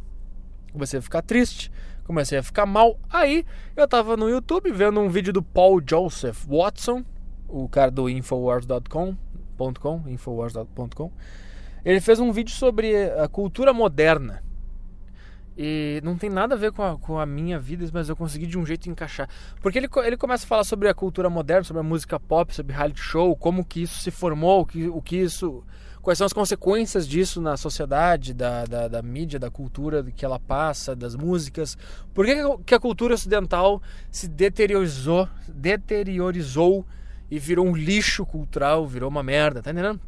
Speaker 1: comecei a ficar triste, comecei a ficar mal. Aí eu tava no YouTube vendo um vídeo do Paul Joseph Watson, o cara do Infowars.com Infowars.com, infowars.com. Ele fez um vídeo sobre a cultura moderna. E não tem nada a ver com a, com a minha vida, mas eu consegui de um jeito encaixar. Porque ele, ele começa a falar sobre a cultura moderna, sobre a música pop, sobre reality show, como que isso se formou, o que, o que isso. Quais são as consequências disso na sociedade, da, da, da mídia, da cultura que ela passa, das músicas. Por que, que a cultura ocidental se deteriorizou, deteriorizou e virou um lixo cultural, virou uma merda, tá entendendo?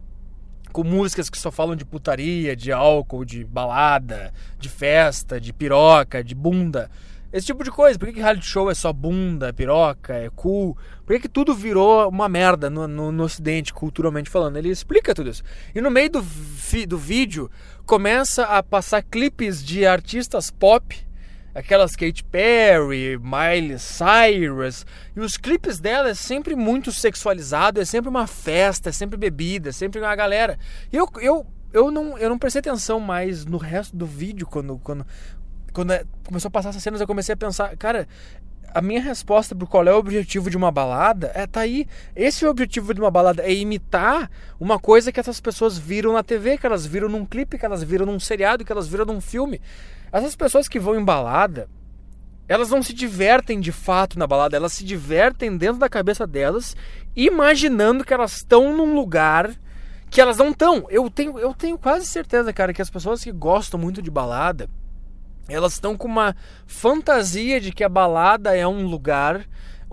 Speaker 1: Com músicas que só falam de putaria, de álcool, de balada, de festa, de piroca, de bunda. Esse tipo de coisa. Por que, que reality show é só bunda, piroca, é cool? Por que, que tudo virou uma merda no, no, no, ocidente, culturalmente falando? Ele explica tudo isso. E no meio do, do vídeo, começa a passar clipes de artistas pop aquelas Katy Perry, Miley Cyrus, e os clipes dela é sempre muito sexualizado, é sempre uma festa, é sempre bebida, é sempre uma galera. E eu, eu, eu, não, eu não prestei atenção mais no resto do vídeo quando, quando, quando é, começou a passar essas cenas, eu comecei a pensar, cara, a minha resposta para qual é o objetivo de uma balada é tá aí. Esse é o objetivo de uma balada, é imitar uma coisa que essas pessoas viram na TV, que elas viram num clipe, que elas viram num seriado, que elas viram num filme. Essas pessoas que vão em balada, elas não se divertem de fato na balada, elas se divertem dentro da cabeça delas, imaginando que elas estão num lugar que elas não estão. Eu tenho, eu tenho quase certeza, cara, que as pessoas que gostam muito de balada, elas estão com uma fantasia de que a balada é um lugar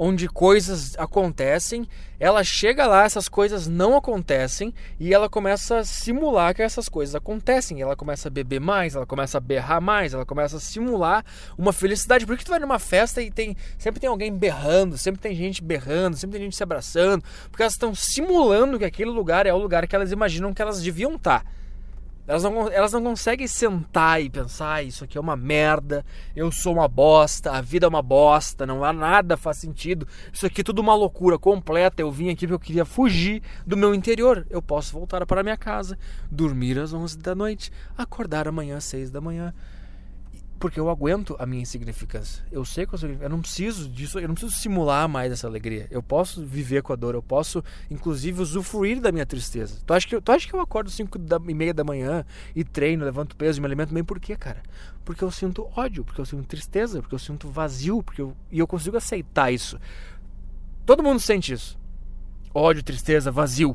Speaker 1: onde coisas acontecem, ela chega lá, essas coisas não acontecem e ela começa a simular que essas coisas acontecem. Ela começa a beber mais, ela começa a berrar mais, ela começa a simular uma felicidade. Por que tu vai numa festa e tem sempre tem alguém berrando, sempre tem gente berrando, sempre tem gente se abraçando? Porque elas estão simulando que aquele lugar é o lugar que elas imaginam que elas deviam estar. Elas não, elas não conseguem sentar e pensar, isso aqui é uma merda, eu sou uma bosta, a vida é uma bosta, não há nada faz sentido, isso aqui é tudo uma loucura completa, eu vim aqui porque eu queria fugir do meu interior. Eu posso voltar para minha casa, dormir às 11 da noite, acordar amanhã às 6 da manhã porque eu aguento a minha insignificância. Eu sei que eu, eu não preciso disso, eu não preciso simular mais essa alegria. Eu posso viver com a dor, eu posso, inclusive, usufruir da minha tristeza. Tu acha que, tu acha que eu acordo 5 e meia da manhã e treino, levanto peso e me alimento bem? Por quê, cara? Porque eu sinto ódio, porque eu sinto tristeza, porque eu sinto vazio, porque eu, e eu consigo aceitar isso. Todo mundo sente isso. Ódio, tristeza, vazio.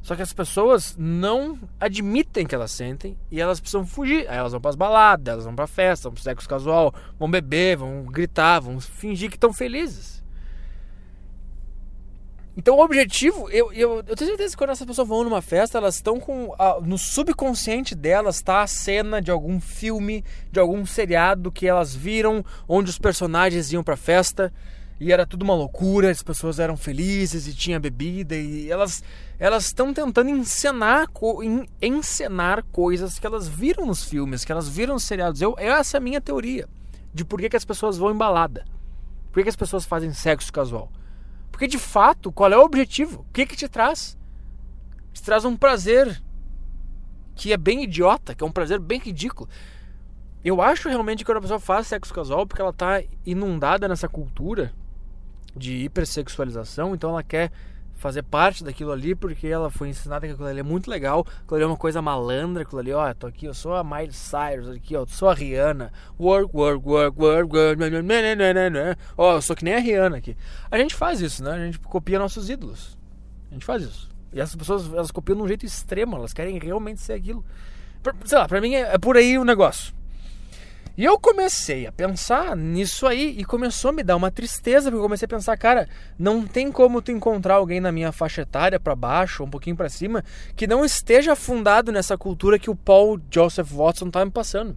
Speaker 1: Só que as pessoas não admitem que elas sentem e elas precisam fugir. Aí elas vão para as baladas, elas vão para festa, vão para sexo casual, vão beber, vão gritar, vão fingir que estão felizes. Então o objetivo, eu, eu, eu tenho certeza que quando essas pessoas vão numa festa, elas estão com. A, no subconsciente delas está a cena de algum filme, de algum seriado que elas viram, onde os personagens iam pra festa e era tudo uma loucura, as pessoas eram felizes e tinha bebida e elas elas estão tentando encenar encenar coisas que elas viram nos filmes, que elas viram nos seriados. Eu essa é a minha teoria de por que, que as pessoas vão em balada. Por
Speaker 2: que, que as pessoas fazem sexo casual? Porque de fato, qual é o objetivo? O que que te traz? Te traz um prazer que é bem idiota, que é um prazer bem ridículo. Eu acho realmente que quando a pessoa faz sexo casual porque ela tá inundada nessa cultura de hipersexualização, então ela quer fazer parte daquilo ali porque ela foi ensinada que aquilo ali é muito legal, aquilo ali é uma coisa malandra, aquilo ali, ó, tô aqui, eu sou a Miley Cyrus aqui, ó, sou a Rihanna, work, work, work, work, work, ó, eu sou que nem a Rihanna aqui. A gente faz isso, né? A gente copia nossos ídolos. A gente faz isso. E essas pessoas, elas copiam de um jeito extremo, elas querem realmente ser aquilo. Sei lá, pra mim é, é por aí o negócio. E eu comecei a pensar nisso aí e começou a me dar uma tristeza, porque eu comecei a pensar, cara, não tem como tu encontrar alguém na minha faixa etária para baixo, um pouquinho para cima, que não esteja afundado nessa cultura que o Paul Joseph Watson tá me passando.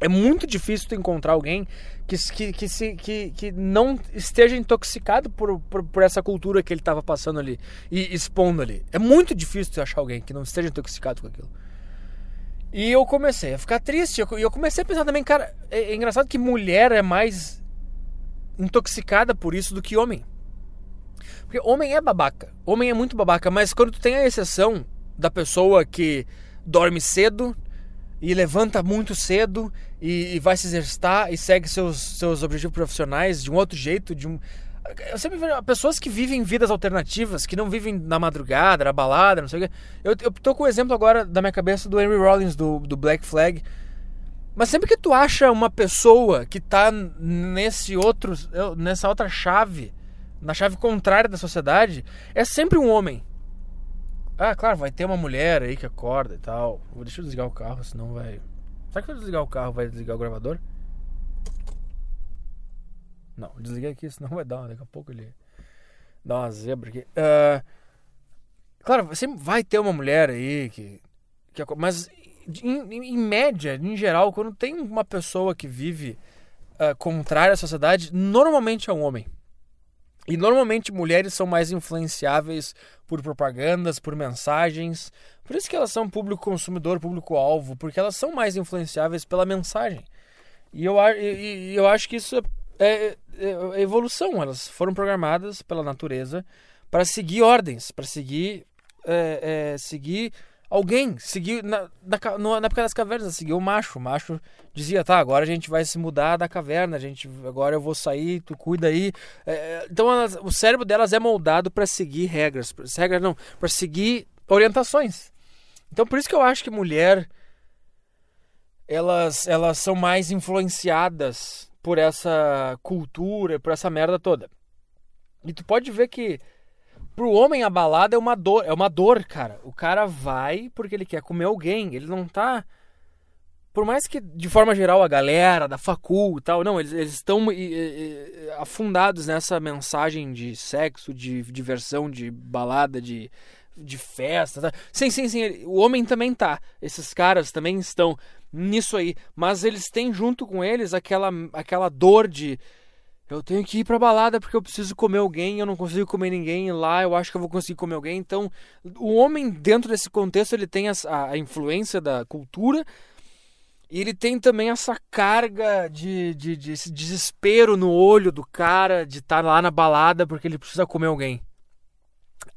Speaker 2: É muito difícil tu encontrar alguém que, que, que, se, que, que não esteja intoxicado por, por, por essa cultura que ele estava passando ali e expondo ali. É muito difícil tu achar alguém que não esteja intoxicado com aquilo. E eu comecei a ficar triste. E eu comecei a pensar também, cara, é, é engraçado que mulher é mais intoxicada por isso do que homem. Porque homem é babaca. Homem é muito babaca, mas quando tu tem a exceção da pessoa que dorme cedo e levanta muito cedo e, e vai se exercitar e segue seus, seus objetivos profissionais de um outro jeito, de um, eu sempre vejo pessoas que vivem vidas alternativas, que não vivem na madrugada, na balada, não sei o quê. Eu, eu tô com o exemplo agora da minha cabeça do Henry Rollins, do, do Black Flag. Mas sempre que tu acha uma pessoa que tá nesse outro, nessa outra chave, na chave contrária da sociedade, é sempre um homem. Ah, claro, vai ter uma mulher aí que acorda e tal. Deixa eu desligar o carro, senão vai. Será que eu desligar o carro vai desligar o gravador? Não, desliguei aqui, senão vai dar. Daqui a pouco ele dá uma zebra aqui. Uh, claro, sempre vai ter uma mulher aí que. que mas em, em, média, em geral, quando tem uma pessoa que vive uh, contrária à sociedade, normalmente é um homem. E normalmente mulheres são mais influenciáveis por propagandas, por mensagens. Por isso que elas são público consumidor, público alvo, porque elas são mais influenciáveis pela mensagem. E eu, e, e eu acho que isso é é, é, é evolução. Elas foram programadas pela natureza para seguir ordens, para seguir, é, é, seguir alguém, seguir na, na, na época das cavernas, seguir o macho. O macho dizia, tá, agora a gente vai se mudar da caverna, a gente, agora eu vou sair, tu cuida aí. É, então elas, o cérebro delas é moldado para seguir regras, regras não, para seguir orientações. Então por isso que eu acho que mulher elas, elas são mais influenciadas por essa cultura, por essa merda toda. E tu pode ver que pro homem a balada é uma dor, é uma dor, cara. O cara vai porque ele quer comer alguém, ele não tá por mais que de forma geral a galera da facul e tal, não, eles, estão afundados nessa mensagem de sexo, de diversão, de balada, de de festa. Tá? Sim, sim, sim. O homem também tá. Esses caras também estão nisso aí. Mas eles têm junto com eles aquela, aquela dor de. Eu tenho que ir pra balada porque eu preciso comer alguém, eu não consigo comer ninguém lá, eu acho que eu vou conseguir comer alguém. Então, o homem, dentro desse contexto, ele tem a, a influência da cultura e ele tem também essa carga de, de, de desespero no olho do cara de estar tá lá na balada porque ele precisa comer alguém.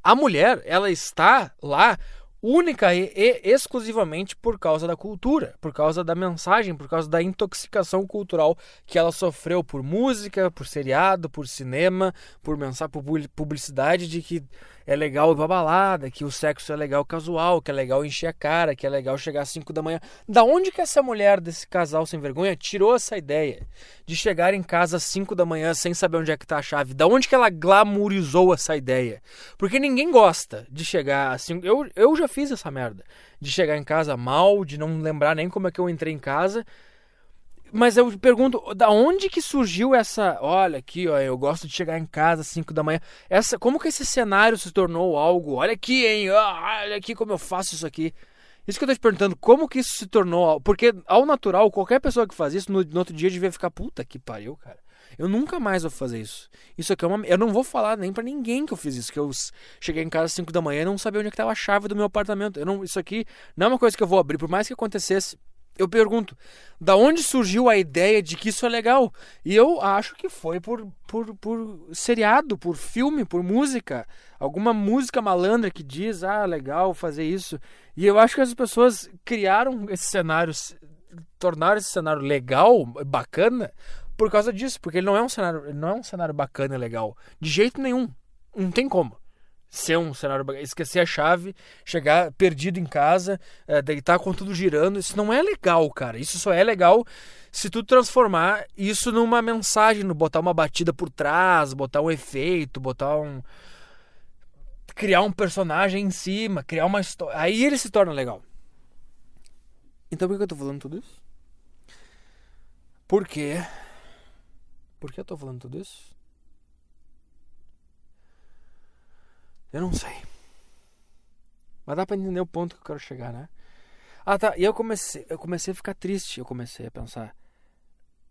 Speaker 2: A mulher, ela está lá única e, e, exclusivamente por causa da cultura, por causa da mensagem, por causa da intoxicação cultural que ela sofreu por música, por seriado, por cinema, por mensagem, por publicidade de que é legal ir pra balada, que o sexo é legal casual, que é legal encher a cara, que é legal chegar às 5 da manhã. Da onde que essa mulher desse casal sem vergonha tirou essa ideia de chegar em casa às 5 da manhã sem saber onde é que tá a chave? Da onde que ela glamourizou essa ideia? Porque ninguém gosta de chegar assim. Eu, eu já fiz essa merda. De chegar em casa mal, de não lembrar nem como é que eu entrei em casa mas eu pergunto, da onde que surgiu essa. Olha aqui, ó, eu gosto de chegar em casa às 5 da manhã. Essa, como que esse cenário se tornou algo? Olha aqui, hein? Olha aqui como eu faço isso aqui. Isso que eu tô te perguntando, como que isso se tornou? Porque ao natural, qualquer pessoa que faz isso, no, no outro dia devia ficar, puta que pariu, cara. Eu nunca mais vou fazer isso. Isso aqui é uma. Eu não vou falar nem para ninguém que eu fiz isso. Que eu cheguei em casa às 5 da manhã e não sabia onde é que tava a chave do meu apartamento. Eu não, isso aqui não é uma coisa que eu vou abrir. Por mais que acontecesse eu pergunto, da onde surgiu a ideia de que isso é legal? E eu acho que foi por, por, por seriado, por filme, por música. Alguma música malandra que diz, ah, legal fazer isso. E eu acho que as pessoas criaram esse cenário, tornaram esse cenário legal, bacana, por causa disso. Porque ele não é um cenário, não é um cenário bacana e legal. De jeito nenhum. Não tem como ser um cenário esquecer a chave, chegar perdido em casa, é, deitar com tudo girando, isso não é legal, cara. Isso só é legal se tu transformar isso numa mensagem, no botar uma batida por trás, botar um efeito, botar um criar um personagem em cima, criar uma história. Aí ele se torna legal. Então por que eu tô falando tudo isso? Por quê? Por que eu tô falando tudo isso? Eu não sei. Mas dá pra entender o ponto que eu quero chegar, né? Ah, tá. E eu comecei, eu comecei a ficar triste. Eu comecei a pensar.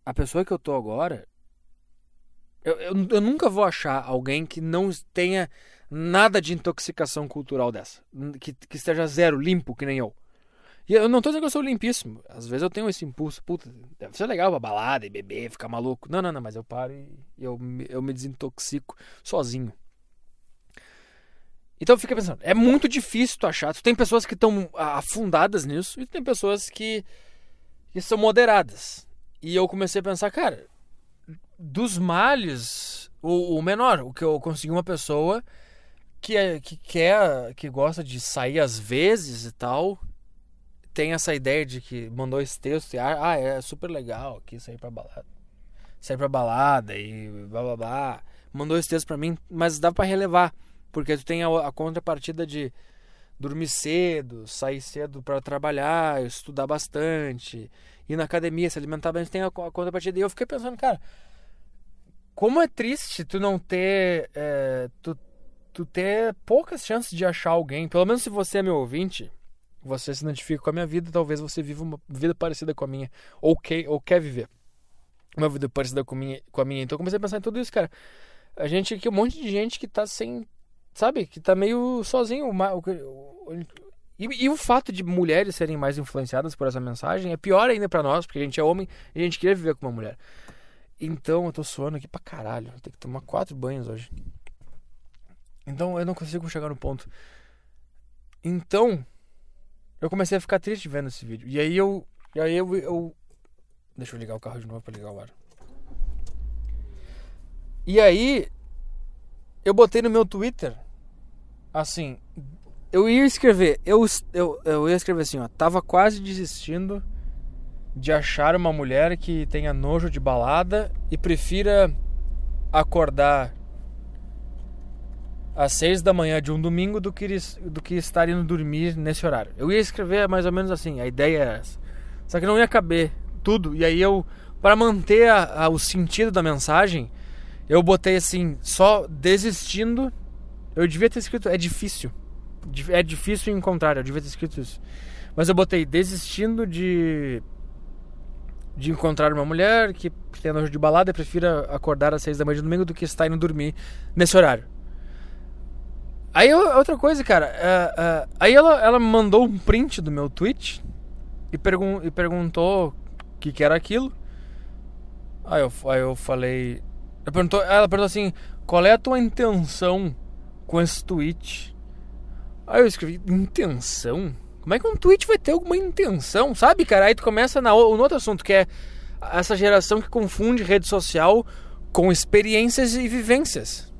Speaker 2: A pessoa que eu tô agora. Eu, eu, eu nunca vou achar alguém que não tenha nada de intoxicação cultural dessa. Que, que esteja zero, limpo, que nem eu. E eu não tô dizendo que eu sou limpíssimo. Às vezes eu tenho esse impulso, puta, deve ser legal pra balada e beber, ficar maluco. Não, não, não, mas eu paro e eu, eu me desintoxico sozinho. Então fica pensando, é muito difícil tu achar. Tu tem pessoas que estão afundadas nisso e tem pessoas que, que são moderadas. E eu comecei a pensar, cara, dos males, o, o menor, o que eu consegui uma pessoa que, é, que quer, que gosta de sair às vezes e tal, tem essa ideia de que mandou esse texto e ah, é super legal aqui sair pra balada. Sair pra balada e blá blá blá. Mandou esse texto pra mim, mas dá para relevar. Porque tu tem a, a contrapartida de dormir cedo, sair cedo para trabalhar, estudar bastante, ir na academia, se alimentar bem, tem a, a contrapartida. E eu fiquei pensando, cara, como é triste tu não ter. É, tu, tu ter poucas chances de achar alguém, pelo menos se você é meu ouvinte, você se identifica com a minha vida, talvez você viva uma vida parecida com a minha, ou, que, ou quer viver uma vida parecida com, minha, com a minha. Então eu comecei a pensar em tudo isso, cara. A gente aqui, um monte de gente que tá sem sabe, que tá meio sozinho. E, e, o fato de mulheres serem mais influenciadas por essa mensagem é pior ainda para nós, porque a gente é homem e a gente queria viver com uma mulher. Então eu tô suando aqui pra caralho. Ter que tomar quatro banhos hoje. Então eu não consigo chegar no ponto. Então eu comecei a ficar triste vendo esse vídeo. E aí eu. E aí eu, eu. Deixa eu ligar o carro de novo pra ligar o ar. E aí eu botei no meu Twitter assim, eu ia escrever, eu, eu, eu ia escrever assim, ó, tava quase desistindo de achar uma mulher que tenha nojo de balada e prefira acordar às seis da manhã de um domingo do que, do que estar indo dormir nesse horário. Eu ia escrever mais ou menos assim, a ideia era essa. Só que não ia caber tudo. E aí eu, para manter a, a, o sentido da mensagem, eu botei assim, só desistindo eu devia ter escrito, é difícil. É difícil encontrar, eu devia ter escrito isso. Mas eu botei desistindo de de encontrar uma mulher que tem nojo de balada e prefira acordar às seis da manhã de domingo do que estar indo dormir nesse horário. Aí outra coisa, cara, uh, uh, aí ela, ela mandou um print do meu tweet e, pergun e perguntou o que, que era aquilo. Aí eu, aí eu falei. Ela perguntou, ela perguntou assim: qual é a tua intenção com esse tweet. Aí eu escrevi, intenção? Como é que um tweet vai ter alguma intenção, sabe, cara? Aí tu começa na, no outro assunto, que é essa geração que confunde rede social com experiências e vivências.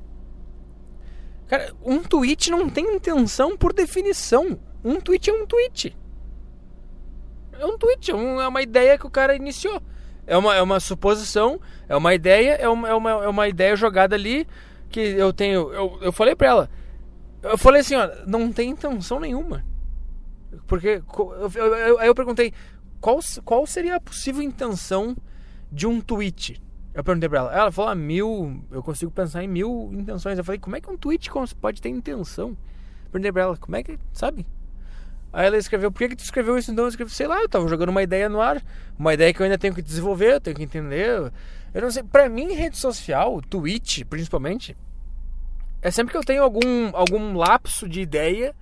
Speaker 2: Cara, um tweet não tem intenção por definição. Um tweet é um tweet. É um tweet, é, um, é uma ideia que o cara iniciou. É uma, é uma suposição, é uma ideia, é uma, é uma, é uma ideia jogada ali que eu tenho. Eu, eu falei pra ela. Eu falei assim, ó, não tem intenção nenhuma. Porque. Aí eu, eu, perguntei qual, qual seria a possível intenção de um tweet. Eu perguntei pra ela. Ela falou, ah, mil. Eu consigo pensar em mil intenções. Eu falei, como é que um tweet pode ter intenção? Eu perguntei pra ela, como é que. Sabe? Aí ela escreveu, por que, que tu escreveu isso então? Eu escrevi, sei lá, eu tava jogando uma ideia no ar, uma ideia que eu ainda tenho que desenvolver, eu tenho que entender. Eu não sei, pra mim, rede social, Twitch principalmente, é sempre que eu tenho algum, algum lapso de ideia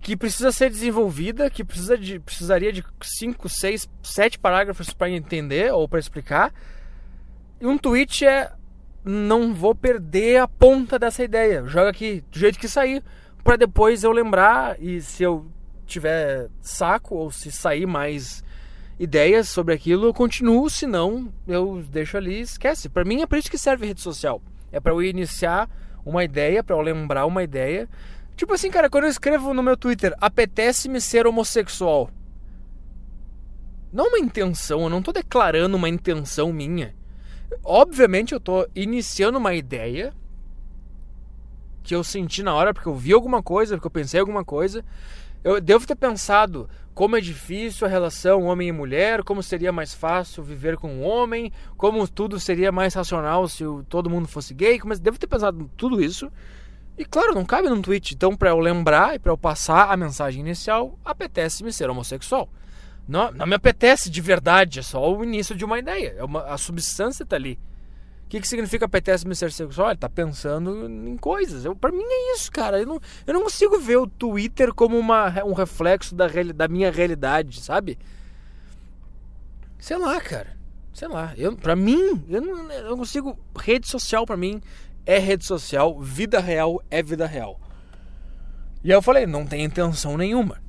Speaker 2: que precisa ser desenvolvida, que precisa de, precisaria de 5, 6, 7 parágrafos para entender ou para explicar. E um tweet é não vou perder a ponta dessa ideia. Joga aqui do jeito que sair para depois eu lembrar e se eu tiver saco ou se sair mais ideias sobre aquilo, eu continuo, se não, eu deixo ali esquece. Para mim é para isso que serve rede social. É para eu iniciar uma ideia, para eu lembrar uma ideia. Tipo assim, cara, quando eu escrevo no meu Twitter, apetece-me ser homossexual. Não uma intenção, eu não tô declarando uma intenção minha. Obviamente eu tô iniciando uma ideia que eu senti na hora porque eu vi alguma coisa, porque eu pensei alguma coisa. Eu devo ter pensado como é difícil a relação homem e mulher, como seria mais fácil viver com um homem, como tudo seria mais racional se todo mundo fosse gay, mas devo ter pensado tudo isso. E claro, não cabe num tweet. Então, para eu lembrar e para eu passar a mensagem inicial, apetece-me ser homossexual. Não, não me apetece de verdade, é só o início de uma ideia. É uma, a substância está ali que, que significa ser sexual? Ele tá pensando em coisas. Eu, mim é isso, cara. Eu não, eu não consigo ver o Twitter como uma, um reflexo da, da minha realidade, sabe? Sei lá, cara. Sei lá. Eu, pra mim, eu não, eu não consigo. Rede social pra mim é rede social, vida real é vida real. E aí eu falei, não tem intenção nenhuma.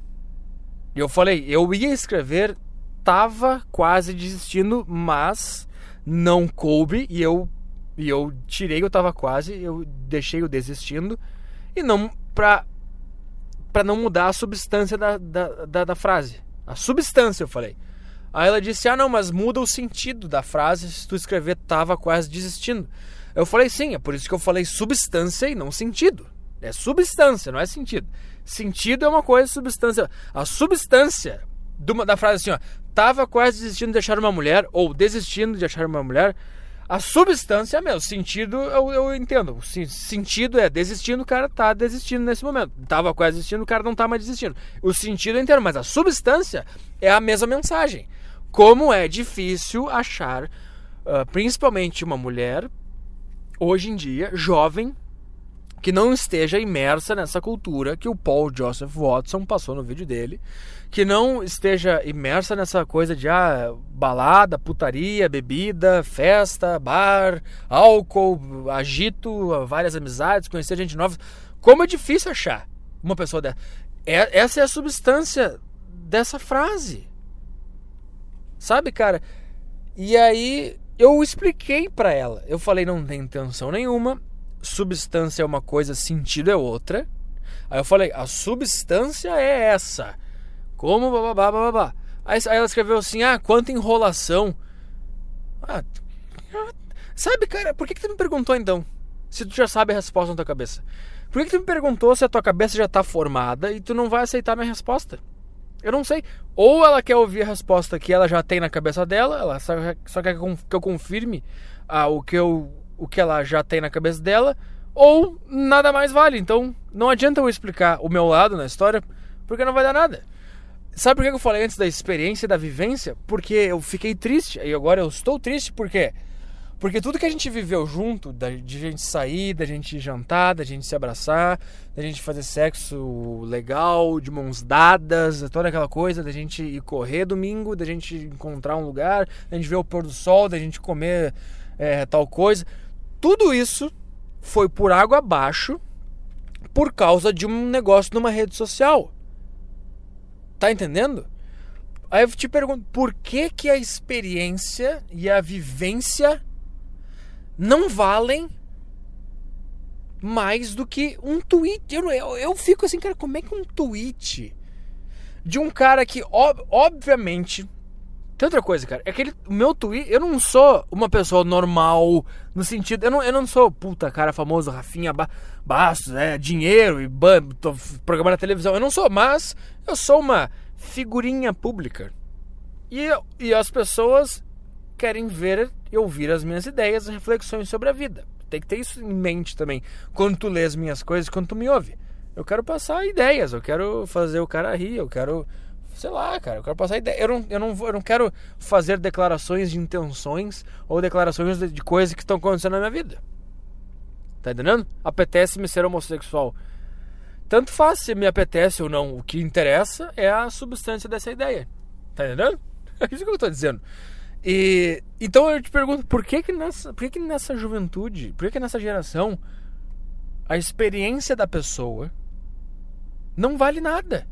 Speaker 2: E eu falei, eu ia escrever, tava quase desistindo, mas não coube e eu e eu tirei, eu tava quase, eu deixei o desistindo e não pra para não mudar a substância da, da, da, da, frase. A substância, eu falei. Aí ela disse: Ah, não, mas muda o sentido da frase se tu escrever tava quase desistindo. Eu falei: Sim, é por isso que eu falei substância e não sentido. É substância, não é sentido. Sentido é uma coisa, substância. A substância da frase assim, ó, tava quase desistindo de achar uma mulher, ou desistindo de achar uma mulher, a substância é meu, sentido eu, eu entendo. O sentido é desistindo, o cara tá desistindo nesse momento. Tava quase desistindo, o cara não tá mais desistindo. O sentido eu entendo, mas a substância é a mesma mensagem. Como é difícil achar, uh, principalmente uma mulher, hoje em dia, jovem, que não esteja imersa nessa cultura que o Paul Joseph Watson passou no vídeo dele, que não esteja imersa nessa coisa de ah, balada, putaria, bebida, festa, bar, álcool, agito, várias amizades, conhecer gente nova. Como é difícil achar uma pessoa dessa. É, essa é a substância dessa frase. Sabe, cara? E aí eu expliquei para ela. Eu falei, não tem intenção nenhuma substância é uma coisa, sentido é outra. Aí eu falei, a substância é essa. Como bababá, bababá. Aí, aí ela escreveu assim, ah, quanta enrolação. Ah, sabe, cara, por que, que tu me perguntou então? Se tu já sabe a resposta na tua cabeça. Por que, que tu me perguntou se a tua cabeça já tá formada e tu não vai aceitar minha resposta? Eu não sei. Ou ela quer ouvir a resposta que ela já tem na cabeça dela, ela só, só quer que eu confirme ah, o que eu o que ela já tem na cabeça dela, ou nada mais vale. Então não adianta eu explicar o meu lado na história, porque não vai dar nada. Sabe por que eu falei antes da experiência, da vivência? Porque eu fiquei triste, e agora eu estou triste porque porque tudo que a gente viveu junto, da, de gente sair, da gente jantar, da gente se abraçar, da gente fazer sexo legal, de mãos dadas, toda aquela coisa, da gente ir correr domingo, da gente encontrar um lugar, da gente ver o pôr do sol, da gente comer é, tal coisa. Tudo isso foi por água abaixo por causa de um negócio numa rede social. Tá entendendo? Aí eu te pergunto, por que que a experiência e a vivência não valem mais do que um tweet? Eu, eu, eu fico assim, cara, como é que um tweet de um cara que, ob, obviamente, tem outra coisa, cara. É aquele. O meu tweet. Eu não sou uma pessoa normal. No sentido. Eu não, eu não sou, puta, cara famoso, Rafinha ba Bastos, é, dinheiro e tô programando na televisão. Eu não sou, mas eu sou uma figurinha pública. E, e as pessoas querem ver e ouvir as minhas ideias e reflexões sobre a vida. Tem que ter isso em mente também. Quando tu lê as minhas coisas, quando tu me ouve. Eu quero passar ideias, eu quero fazer o cara rir, eu quero sei lá, cara, eu quero passar ideia. Eu não, eu não, eu não quero fazer declarações de intenções ou declarações de, de coisas que estão acontecendo na minha vida. Tá entendendo? Apetece-me ser homossexual. tanto faz se me apetece ou não. O que interessa é a substância dessa ideia. Tá entendendo? É isso que eu tô dizendo. E então eu te pergunto, por que que nessa, por que que nessa juventude, por que que nessa geração a experiência da pessoa não vale nada?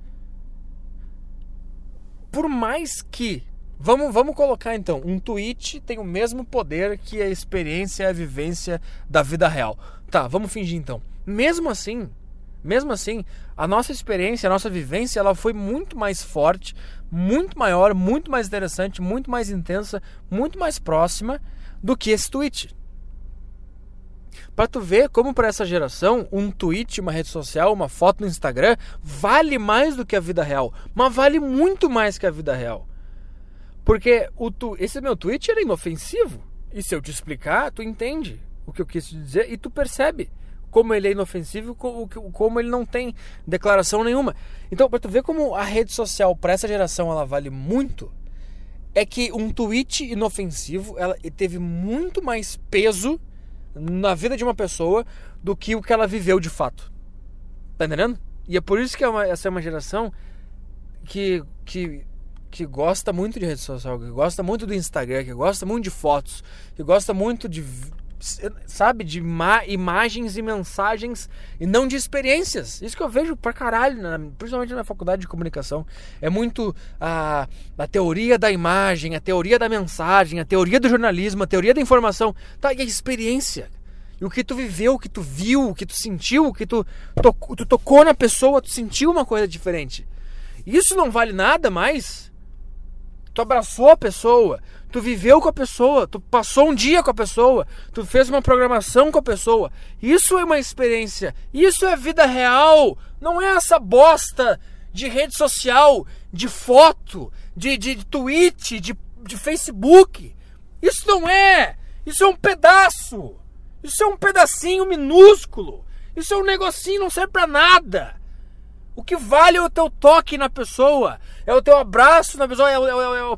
Speaker 2: Por mais que Vamos, vamos colocar então, um tweet tem o mesmo poder que a experiência e a vivência da vida real. Tá, vamos fingir então. Mesmo assim, mesmo assim, a nossa experiência, a nossa vivência, ela foi muito mais forte, muito maior, muito mais interessante, muito mais intensa, muito mais próxima do que esse tweet. Para tu ver como para essa geração, um tweet, uma rede social, uma foto no Instagram vale mais do que a vida real, mas vale muito mais que a vida real. Porque o tu, esse meu tweet era inofensivo. E se eu te explicar, tu entende o que eu quis dizer e tu percebe como ele é inofensivo, como ele não tem declaração nenhuma. Então, para tu ver como a rede social para essa geração ela vale muito, é que um tweet inofensivo ela teve muito mais peso na vida de uma pessoa do que o que ela viveu de fato. Tá entendendo? E é por isso que é uma, essa é uma geração que, que que gosta muito de rede social, que gosta muito do Instagram, que gosta muito de fotos, que gosta muito de sabe, de imagens e mensagens e não de experiências. Isso que eu vejo pra caralho, na, principalmente na faculdade de comunicação. É muito a, a teoria da imagem, a teoria da mensagem, a teoria do jornalismo, a teoria da informação. Tá, e a experiência. E o que tu viveu, o que tu viu, o que tu sentiu, o que tu, tu tocou na pessoa, tu sentiu uma coisa diferente. Isso não vale nada mais Tu abraçou a pessoa, tu viveu com a pessoa, tu passou um dia com a pessoa, tu fez uma programação com a pessoa. Isso é uma experiência, isso é vida real, não é essa bosta de rede social, de foto, de, de tweet, de, de Facebook. Isso não é, isso é um pedaço, isso é um pedacinho minúsculo, isso é um negocinho, não serve pra nada. O que vale é o teu toque na pessoa, é o teu abraço na pessoa, é, o, é, é,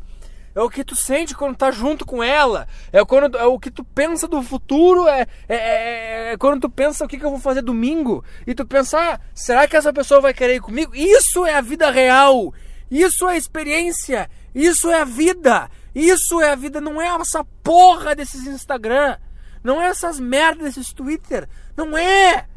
Speaker 2: é o que tu sente quando tá junto com ela, é, quando, é o que tu pensa do futuro, é, é, é, é quando tu pensa o que, que eu vou fazer domingo, e tu pensar, ah, será que essa pessoa vai querer ir comigo? Isso é a vida real, isso é a experiência, isso é a vida, isso é a vida, não é essa porra desses Instagram, não é essas merdas desses Twitter, não é!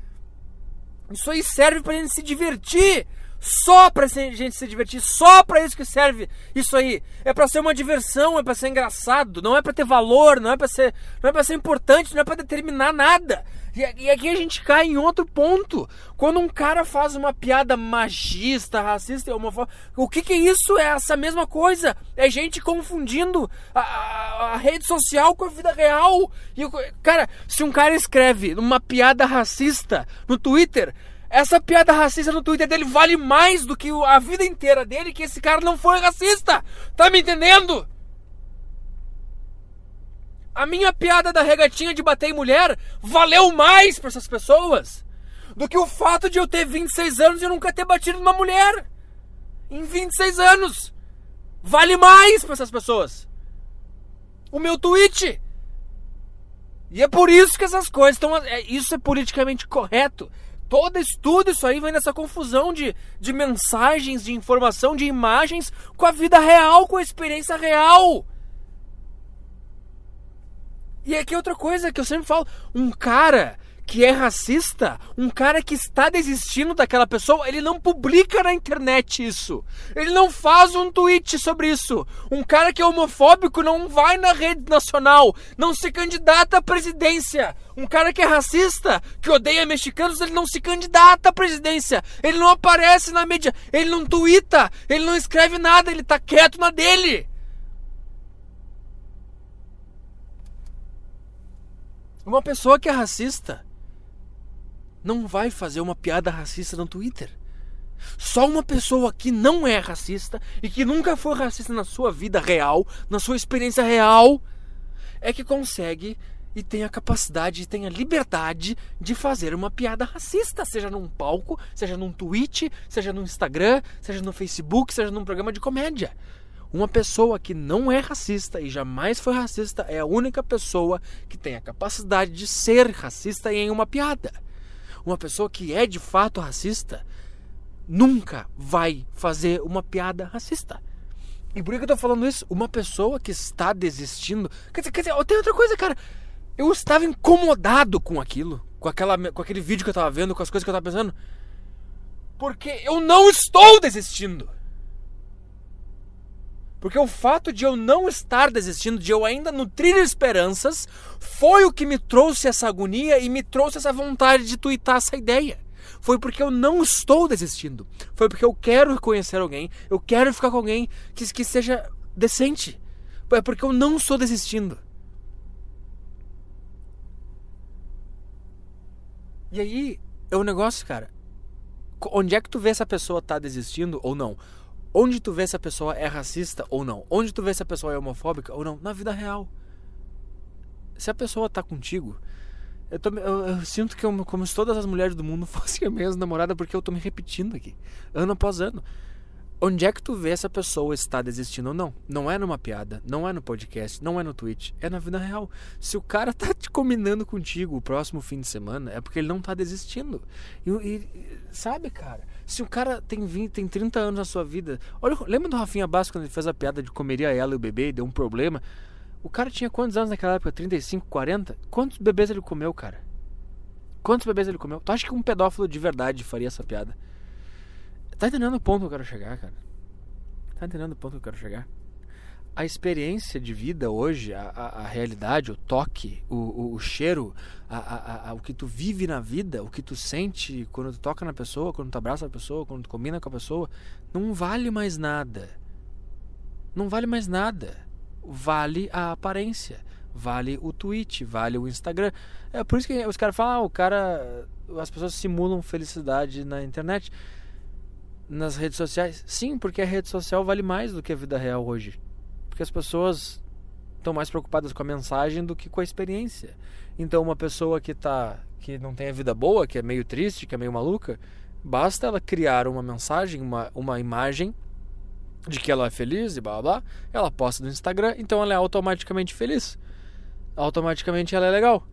Speaker 2: Isso aí serve pra gente se divertir. Só pra gente se divertir, só pra isso que serve isso aí. É pra ser uma diversão, é pra ser engraçado, não é pra ter valor, não é pra ser, não é pra ser importante, não é pra determinar nada. E, aqui a gente cai em outro ponto. Quando um cara faz uma piada magista, racista, homofóbica, o que que é isso? É essa mesma coisa. É gente confundindo a, a, a rede social com a vida real. E, cara, se um cara escreve uma piada racista no Twitter, essa piada racista no Twitter dele vale mais do que a vida inteira dele, que esse cara não foi racista. Tá me entendendo? A minha piada da regatinha de bater em mulher valeu mais para essas pessoas do que o fato de eu ter 26 anos e nunca ter batido numa mulher. Em 26 anos. Vale mais para essas pessoas. O meu tweet. E é por isso que essas coisas estão. É, isso é politicamente correto. Todo estudo, isso aí vem dessa confusão de, de mensagens, de informação, de imagens com a vida real, com a experiência real. E aqui outra coisa que eu sempre falo: um cara que é racista, um cara que está desistindo daquela pessoa, ele não publica na internet isso. Ele não faz um tweet sobre isso. Um cara que é homofóbico não vai na rede nacional, não se candidata à presidência. Um cara que é racista, que odeia mexicanos, ele não se candidata à presidência. Ele não aparece na mídia, ele não twitta, ele não escreve nada, ele tá quieto na dele. Uma pessoa que é racista não vai fazer uma piada racista no Twitter. Só uma pessoa que não é racista e que nunca foi racista na sua vida real, na sua experiência real, é que consegue e tem a capacidade e tem a liberdade de fazer uma piada racista, seja num palco, seja num tweet, seja no Instagram, seja no Facebook, seja num programa de comédia. Uma pessoa que não é racista e jamais foi racista é a única pessoa que tem a capacidade de ser racista em uma piada. uma pessoa que é de fato racista, nunca vai fazer uma piada racista. E por que eu tô falando isso? Uma pessoa que está desistindo. Quer dizer, quer dizer, tem outra coisa, cara. Eu estava incomodado com aquilo, com, aquela, com aquele vídeo que eu tava vendo, com as coisas que eu tava pensando. Porque eu não estou desistindo. Porque o fato de eu não estar desistindo, de eu ainda nutrir esperanças, foi o que me trouxe essa agonia e me trouxe essa vontade de tuitar essa ideia. Foi porque eu não estou desistindo. Foi porque eu quero conhecer alguém, eu quero ficar com alguém que, que seja decente. É porque eu não estou desistindo. E aí, é o um negócio, cara. Onde é que tu vê se a pessoa tá desistindo ou não? Onde tu vê se a pessoa é racista ou não? Onde tu vê se a pessoa é homofóbica ou não? Na vida real. Se a pessoa tá contigo, eu, tô, eu, eu sinto que eu, como se todas as mulheres do mundo fossem a mesma namorada, porque eu tô me repetindo aqui, ano após ano. Onde é que tu vê se a pessoa está desistindo ou não? Não é numa piada, não é no podcast, não é no tweet, é na vida real. Se o cara tá te combinando contigo o próximo fim de semana, é porque ele não tá desistindo. E, e sabe, cara, se o cara tem 20, tem 30 anos na sua vida. Olha, lembra do Rafinha Bastos quando ele fez a piada de comeria ela e o bebê e deu um problema? O cara tinha quantos anos naquela época? 35, 40? Quantos bebês ele comeu, cara? Quantos bebês ele comeu? Tu acha que um pedófilo de verdade faria essa piada? Tá entendendo o ponto que eu quero chegar, cara? Tá entendendo o ponto que eu quero chegar? A experiência de vida hoje, a, a, a realidade, o toque, o, o, o cheiro, a, o que tu vive na vida, o que tu sente quando tu toca na pessoa, quando tu abraça a pessoa, quando tu combina com a pessoa, não vale mais nada. Não vale mais nada. Vale a aparência, vale o tweet, vale o Instagram. É por isso que os caras falam, ah, o cara. As pessoas simulam felicidade na internet nas redes sociais? Sim, porque a rede social vale mais do que a vida real hoje. Porque as pessoas estão mais preocupadas com a mensagem do que com a experiência. Então, uma pessoa que tá que não tem a vida boa, que é meio triste, que é meio maluca, basta ela criar uma mensagem, uma, uma imagem de que ela é feliz e blá blá, ela posta no Instagram, então ela é automaticamente feliz. Automaticamente ela é legal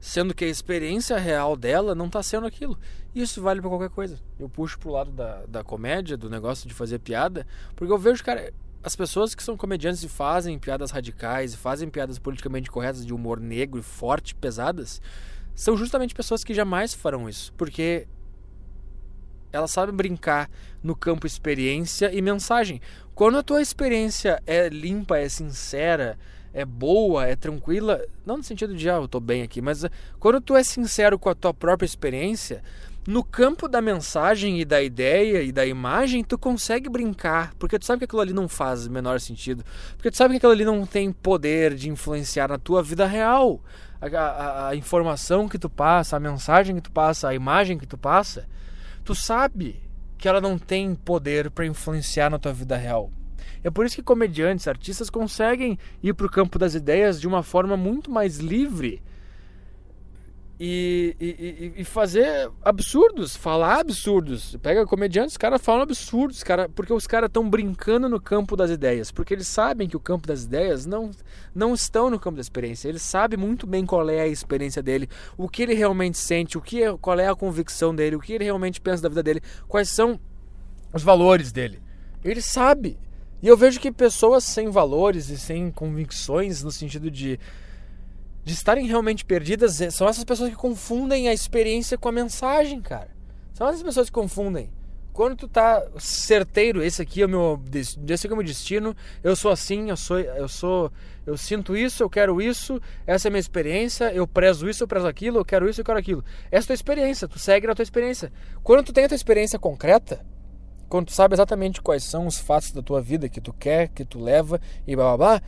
Speaker 2: sendo que a experiência real dela não está sendo aquilo. Isso vale para qualquer coisa. Eu puxo pro lado da, da comédia, do negócio de fazer piada, porque eu vejo, cara, as pessoas que são comediantes e fazem piadas radicais, e fazem piadas politicamente corretas de humor negro e forte, pesadas, são justamente pessoas que jamais farão isso, porque elas sabem brincar no campo experiência e mensagem. Quando a tua experiência é limpa, é sincera, é boa, é tranquila, não no sentido de, ah, eu tô bem aqui, mas eh, quando tu é sincero com a tua própria experiência, no campo da mensagem e da ideia e da imagem, tu consegue brincar, porque tu sabe que aquilo ali não faz o menor sentido, porque tu sabe que aquilo ali não tem poder de influenciar na tua vida real. A, a, a informação que tu passa, a mensagem que tu passa, a imagem que tu passa, tu sabe que ela não tem poder para influenciar na tua vida real. É por isso que comediantes, artistas conseguem ir para o campo das ideias de uma forma muito mais livre e, e, e, fazer absurdos, falar absurdos. Pega comediantes, os caras falam absurdos, cara, porque os caras estão brincando no campo das ideias, porque eles sabem que o campo das ideias não, não estão no campo da experiência. Eles sabem muito bem qual é a experiência dele, o que ele realmente sente, o que é, qual é a convicção dele, o que ele realmente pensa da vida dele, quais são os valores dele. Ele sabe. E eu vejo que pessoas sem valores e sem convicções, no sentido de, de estarem realmente perdidas, eh, são essas pessoas que confundem a experiência com a mensagem, cara. São essas pessoas que confundem. Quando tu tá certeiro, esse aqui é o meu, esse aqui é o meu destino, eu sou assim, eu sou, eu sou, eu sinto isso, eu quero isso, essa é a minha experiência, eu prezo isso, eu prezo aquilo, eu quero isso, eu quero aquilo. Essa é a tua experiência, tu segue na tua experiência. Quando tu tem a tua experiência concreta, quando tu sabe exatamente quais são os fatos da tua vida que tu quer, que tu leva e blá blá blá,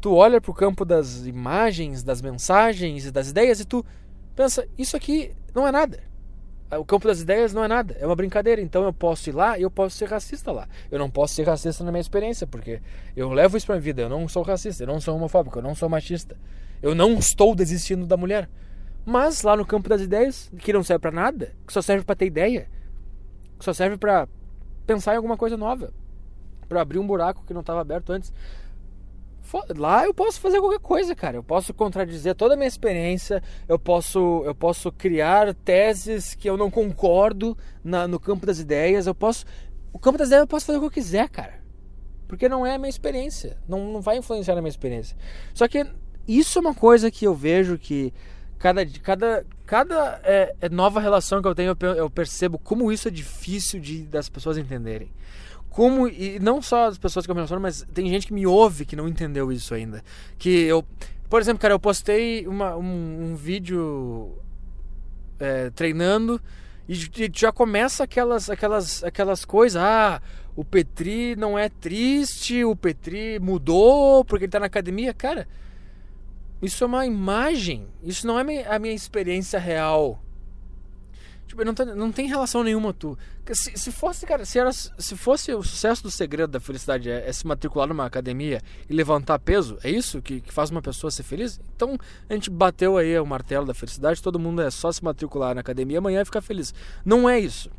Speaker 2: tu olha para o campo das imagens, das mensagens e das ideias e tu pensa, isso aqui não é nada. O campo das ideias não é nada, é uma brincadeira. Então eu posso ir lá e eu posso ser racista lá. Eu não posso ser racista na minha experiência, porque eu levo isso pra minha vida. Eu não sou racista, eu não sou homofóbico, eu não sou machista. Eu não estou desistindo da mulher. Mas lá no campo das ideias, que não serve para nada, que só serve para ter ideia, que só serve para pensar em alguma coisa nova, para abrir um buraco que não estava aberto antes. Lá eu posso fazer qualquer coisa, cara. Eu posso contradizer toda a minha experiência, eu posso, eu posso criar teses que eu não concordo na, no campo das ideias, eu posso. O campo das ideias eu posso fazer o que eu quiser, cara. Porque não é a minha experiência. Não, não vai influenciar na minha experiência. Só que isso é uma coisa que eu vejo que cada, cada, cada é, é nova relação que eu tenho, eu percebo como isso é difícil de, das pessoas entenderem como e não só as pessoas que eu me relaciono, mas tem gente que me ouve que não entendeu isso ainda. Que eu, por exemplo, cara, eu postei uma, um, um vídeo é, treinando e, e já começa aquelas aquelas aquelas coisas, ah, o Petri não é triste, o Petri mudou porque ele tá na academia, cara. Isso é uma imagem, isso não é a minha experiência real. Tipo, não, tá, não tem relação nenhuma tu. Se, se fosse, cara, se, era, se fosse o sucesso do segredo da felicidade é, é, se matricular numa academia e levantar peso, é isso que, que faz uma pessoa ser feliz? Então a gente bateu aí o martelo da felicidade, todo mundo é só se matricular na academia amanhã e ficar feliz. Não é isso.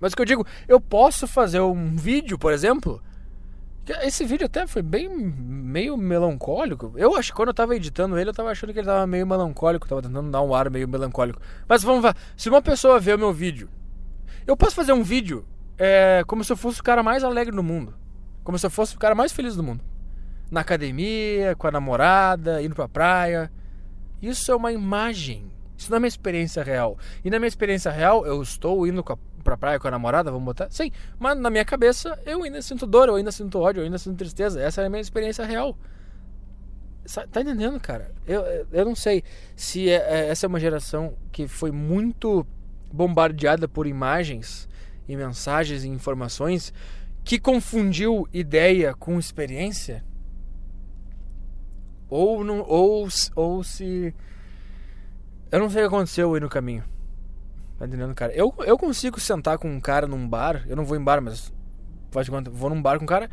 Speaker 2: Mas o que eu digo, eu posso fazer um vídeo, por exemplo, esse vídeo até foi bem meio melancólico. Eu acho que quando eu tava editando ele, eu tava achando que ele tava meio melancólico, tava tentando dar um ar meio melancólico. Mas vamos ver, se uma pessoa vê o meu vídeo, eu posso fazer um vídeo é, como se eu fosse o cara mais alegre do mundo. Como se eu fosse o cara mais feliz do mundo. Na academia, com a namorada, indo pra praia. Isso é uma imagem. Isso é minha experiência real. E na minha experiência real, eu estou indo com a pra praia com a namorada, vamos botar? Sim, mas na minha cabeça eu ainda sinto dor, eu ainda sinto ódio, eu ainda sinto tristeza. Essa é a minha experiência real. Tá entendendo, cara? Eu, eu não sei se é, é, essa é uma geração que foi muito bombardeada por imagens e mensagens e informações que confundiu ideia com experiência. Ou, não, ou, ou se. Eu não sei o que aconteceu aí no caminho. Tá entendendo, cara? Eu, eu consigo sentar com um cara num bar, eu não vou em bar, mas faz de conta, vou num bar com um cara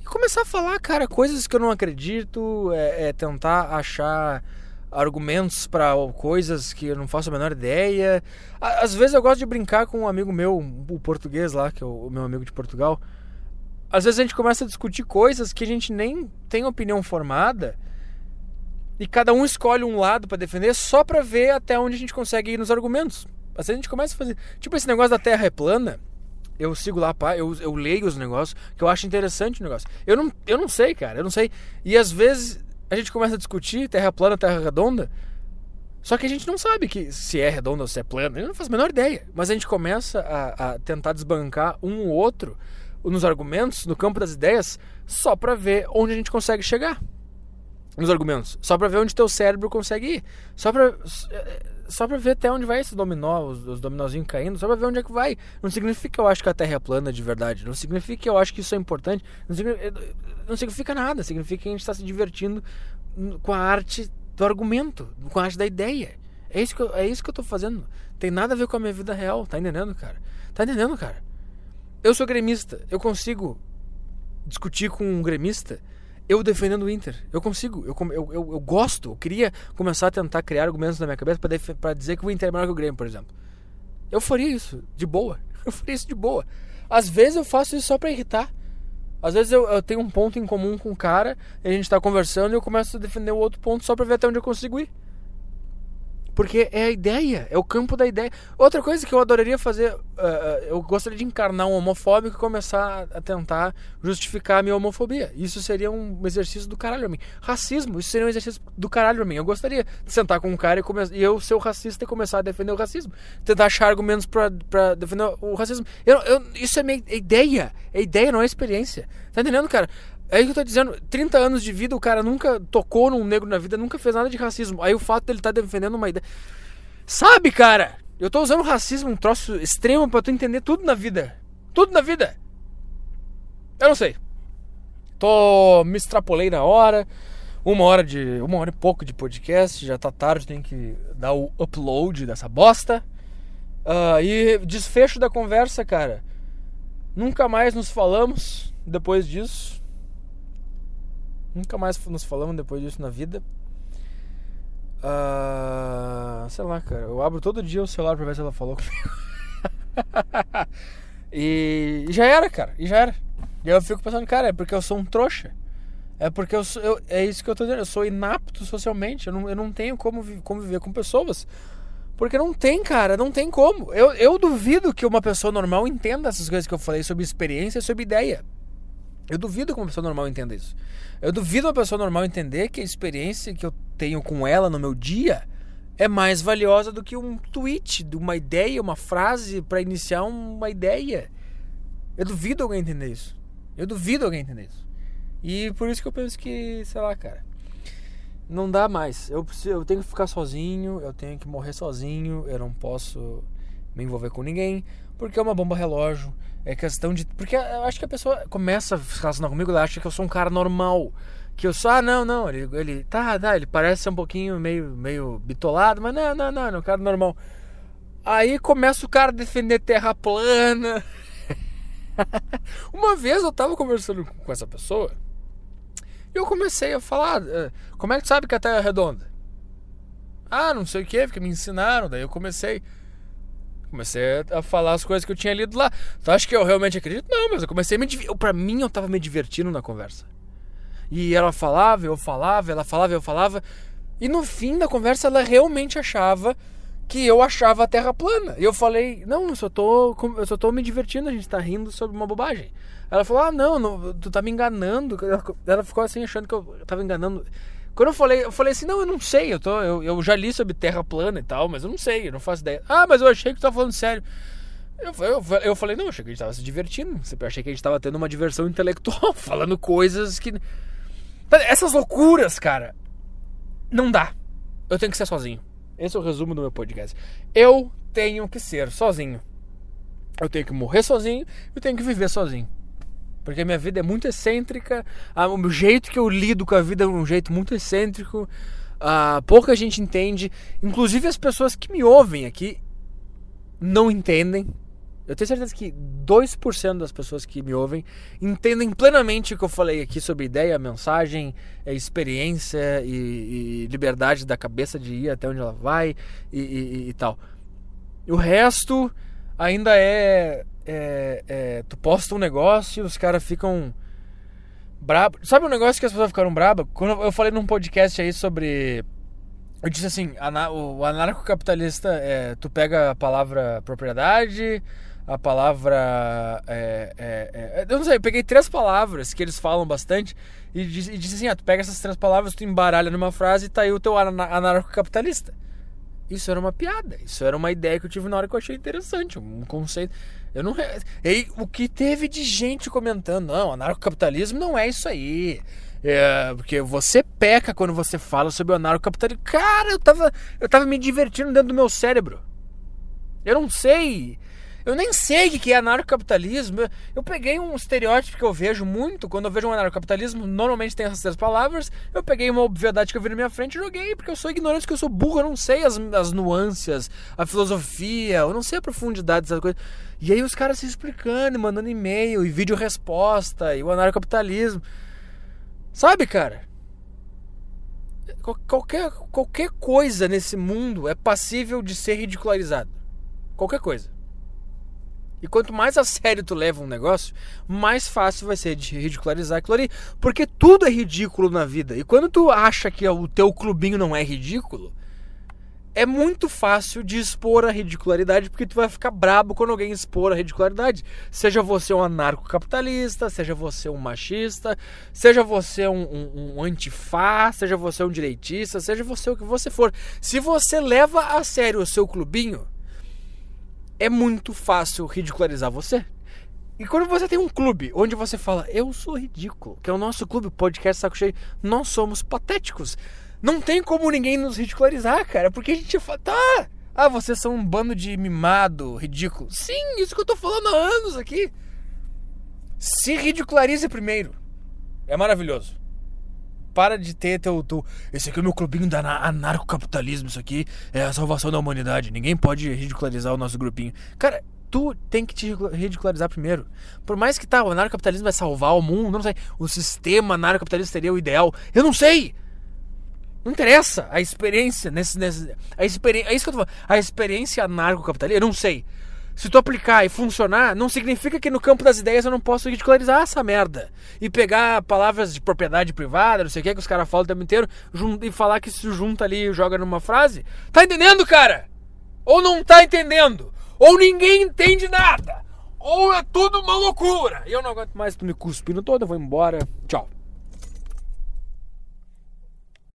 Speaker 2: e começar a falar, cara, coisas que eu não acredito, é, é tentar achar argumentos para coisas que eu não faço a menor ideia. Às vezes eu gosto de brincar com um amigo meu, o português lá, que é o meu amigo de Portugal. Às vezes a gente começa a discutir coisas que a gente nem tem opinião formada e cada um escolhe um lado para defender só para ver até onde a gente consegue ir nos argumentos. Mas a gente começa a fazer. Tipo, esse negócio da Terra é plana. Eu sigo lá, eu, eu leio os negócios, que eu acho interessante o negócio. Eu não, eu não sei, cara, eu não sei. E às vezes a gente começa a discutir Terra plana, Terra redonda. Só que a gente não sabe que se é redonda ou se é plana. Eu não faço a menor ideia. Mas a gente começa a, a tentar desbancar um ou outro nos argumentos, no campo das ideias, só para ver onde a gente consegue chegar. Nos argumentos. Só para ver onde teu cérebro consegue ir. Só pra só pra ver até onde vai esse dominó, os, os dominozinhos caindo, só pra ver onde é que vai. Não significa que eu acho que a Terra é plana de verdade. Não significa que eu acho que isso é importante. Não significa, não significa nada. Significa que a gente está se divertindo com a arte do argumento, com a arte da ideia. É isso, que eu, é isso que eu tô fazendo. Tem nada a ver com a minha vida real. Tá entendendo, cara? Tá entendendo, cara? Eu sou gremista. Eu consigo discutir com um gremista eu defendendo o Inter. Eu consigo, eu, eu, eu, eu, gosto, eu queria começar a tentar criar argumentos na minha cabeça para dizer que o Inter é melhor que o Grêmio, por exemplo. Eu faria isso, de boa. Eu faria isso de boa. Às vezes eu faço isso só para irritar. Às vezes eu, eu, tenho um ponto em comum com o cara, e a gente tá conversando e eu começo a defender o outro ponto só pra ver até onde eu consigo ir. Porque é a ideia, é o campo da ideia. Outra coisa que eu adoraria fazer, uh, eu gostaria de encarnar um homofóbico e começar a tentar justificar a minha homofobia. Isso seria um exercício do caralho pra mim. Racismo, isso seria um exercício do caralho pra mim. Eu gostaria de sentar com um cara e, come... e eu ser o racista e começar a defender o racismo. Tentar achar argumentos pra, pra defender o racismo. Eu, eu, isso é minha ideia. É ideia, não é experiência. Tá entendendo, cara? É isso que eu tô dizendo. 30 anos de vida, o cara nunca tocou num negro na vida, nunca fez nada de racismo. Aí o fato dele tá defendendo uma ideia. Sabe, cara? Eu tô usando racismo, um troço extremo para tu entender tudo na vida. Tudo na vida. Eu não sei. Tô. Me extrapolei na hora. Uma hora de. Uma hora e pouco de podcast. Já tá tarde, tem que dar o upload dessa bosta. Uh, e desfecho da conversa, cara. Nunca mais nos falamos depois disso. Nunca mais nos falamos depois disso na vida. Uh, sei lá, cara. Eu abro todo dia o celular pra ver se ela falou comigo. e, e já era, cara. E já era. E eu fico pensando, cara, é porque eu sou um trouxa. É porque eu, sou, eu, é isso que eu tô dizendo. Eu sou inapto socialmente. Eu não, eu não tenho como vi- conviver com pessoas. Porque não tem, cara. Não tem como. Eu, eu duvido que uma pessoa normal entenda essas coisas que eu falei sobre experiência e sobre ideia. Eu duvido que uma pessoa normal entenda isso. Eu duvido uma pessoa normal entender que a experiência que eu tenho com ela no meu dia é mais valiosa do que um tweet, de uma ideia, uma frase para iniciar uma ideia. Eu duvido alguém entender isso. Eu duvido alguém entender isso. E por isso que eu penso que, sei lá, cara, não dá mais. Eu, preciso, eu tenho que ficar sozinho, eu tenho que morrer sozinho, eu não posso me envolver com ninguém, porque é uma bomba relógio. É questão de. Porque eu acho que a pessoa começa a se relacionar comigo, ela acha que eu sou um cara normal. Que eu sou, ah, não, não, ele, ele tá, tá, ele parece ser um pouquinho meio, meio bitolado, mas não, não, não, é um cara normal. Aí começa o cara a defender terra plana. Uma vez eu tava conversando com essa pessoa e eu comecei a falar: "Ah, como é que sabe que a terra é redonda? Ah, não sei o que, porque me ensinaram. Daí eu comecei. Comecei a falar as coisas que eu tinha lido lá. Tu acha que eu realmente acredito? Não, mas eu comecei a me divertir. Pra mim, eu tava me divertindo na conversa. E ela falava, eu falava, ela falava, eu falava. E no fim da conversa, ela realmente achava que eu achava a Terra plana. E eu falei, não, eu só tô, eu só tô me divertindo, a gente tá rindo sobre uma bobagem. Ela falou, ah, não, não, tu tá me enganando. Ela ficou assim, achando que eu tava enganando. Quando eu falei, eu falei assim, não, eu não sei, eu, tô, eu, eu já li sobre Terra plana e tal, mas eu não sei, eu não faço ideia. Ah, mas eu achei que tu tava falando sério. Eu, eu, eu falei, não, eu achei que a gente tava se divertindo. Eu achei que a gente tava tendo uma diversão intelectual, falando coisas que. Essas loucuras, cara. Não dá. Eu tenho que ser sozinho. Esse é o resumo do meu podcast. Eu tenho que ser sozinho. Eu tenho que morrer sozinho, eu tenho que viver sozinho. Porque a minha vida é muito excêntrica, o jeito que eu lido com a vida é um jeito muito excêntrico, ah, pouca gente entende, inclusive as pessoas que me ouvem aqui não entendem. Eu tenho certeza que 2% das pessoas que me ouvem entendem plenamente o que eu falei aqui sobre ideia, mensagem, eh, experiência e, e liberdade da cabeça de ir até onde ela vai e, e- e tal. O resto ainda é, é- é, Tu posta um negócio e os caras ficam brabo. Sabe um negócio que as pessoas ficaram brabas? Quando eu falei num podcast aí sobre. Eu disse assim: o anarcocapitalista é. Tu pega a palavra propriedade, a palavra. É, é, é, eu não sei, eu peguei três palavras que eles falam bastante e disse, e disse assim: ah, tu pega essas três palavras, tu embaralha numa frase e tá aí o teu ana- anarcocapitalista. Isso era uma piada, isso era uma ideia que eu tive na hora que eu achei interessante, um conceito. Eu não. E o que teve de gente comentando, não, anarcocapitalismo não é isso aí. É, porque você peca quando você fala sobre o anarcocapitalismo. Cara, eu tava, eu tava me divertindo dentro do meu cérebro. Eu não sei. Eu nem sei o que é anarcocapitalismo. Eu, eu peguei um estereótipo que eu vejo muito quando eu vejo um anarcocapitalismo. Normalmente tem essas três palavras. Eu peguei uma obviedade que eu vi na minha frente e joguei, porque eu sou ignorante, porque eu sou burro. Eu não sei as, as nuances, a filosofia, eu não sei a profundidade dessas coisas. E aí os caras se explicando, mandando e-mail, e vídeo resposta, e o anarcocapitalismo. Sabe, cara? Qual- Qualquer, qualquer coisa nesse mundo é passível de ser ridicularizado. Qualquer coisa. E quanto mais a sério tu leva um negócio, mais fácil vai ser de ridicularizar aquilo ali. Porque tudo é ridículo na vida. E quando tu acha que o teu clubinho não é ridículo, é muito fácil de expor a ridicularidade, porque tu vai ficar brabo quando alguém expor a ridicularidade. Seja você um anarcocapitalista, seja você um machista, seja você um, um, um antifá, seja você um direitista, seja você o que você for. Se você leva a sério o seu clubinho, é muito fácil ridicularizar você. E quando você tem um clube onde você fala, eu sou ridículo, que é o nosso clube, podcast Saco Cheio, nós somos patéticos. Não tem como ninguém nos ridicularizar, cara, porque a gente fala, tá, ah, vocês são um bando de mimado, ridículo. Sim, isso que eu tô falando há anos aqui. Se ridicularize primeiro. É maravilhoso. Para de ter teu, teu. Esse aqui é o meu clubinho da ana- anarcocapitalismo. Isso aqui é a salvação da humanidade. Ninguém pode ridicularizar o nosso grupinho. Cara, tu tem que te ridicula- ridicularizar primeiro. Por mais que tá, o anarcocapitalismo vai salvar o mundo, não sei. O sistema anarcocapitalista seria o ideal. Eu não sei! Não interessa a experiência nesse. nesse a experiência. É isso que eu tô falando. A experiência anarcocapitalista, eu não sei. se tu aplicar e funcionar, não significa que no campo das ideias eu não posso ridicularizar essa merda. E pegar palavras de propriedade privada, não sei o que, que os caras falam o tempo inteiro, e falar que se junta ali e joga numa frase. Tá entendendo, cara? Ou não tá entendendo? Ou ninguém entende nada? Ou é tudo uma loucura? E eu não aguento mais tu me cuspindo todo, eu vou embora. Tchau.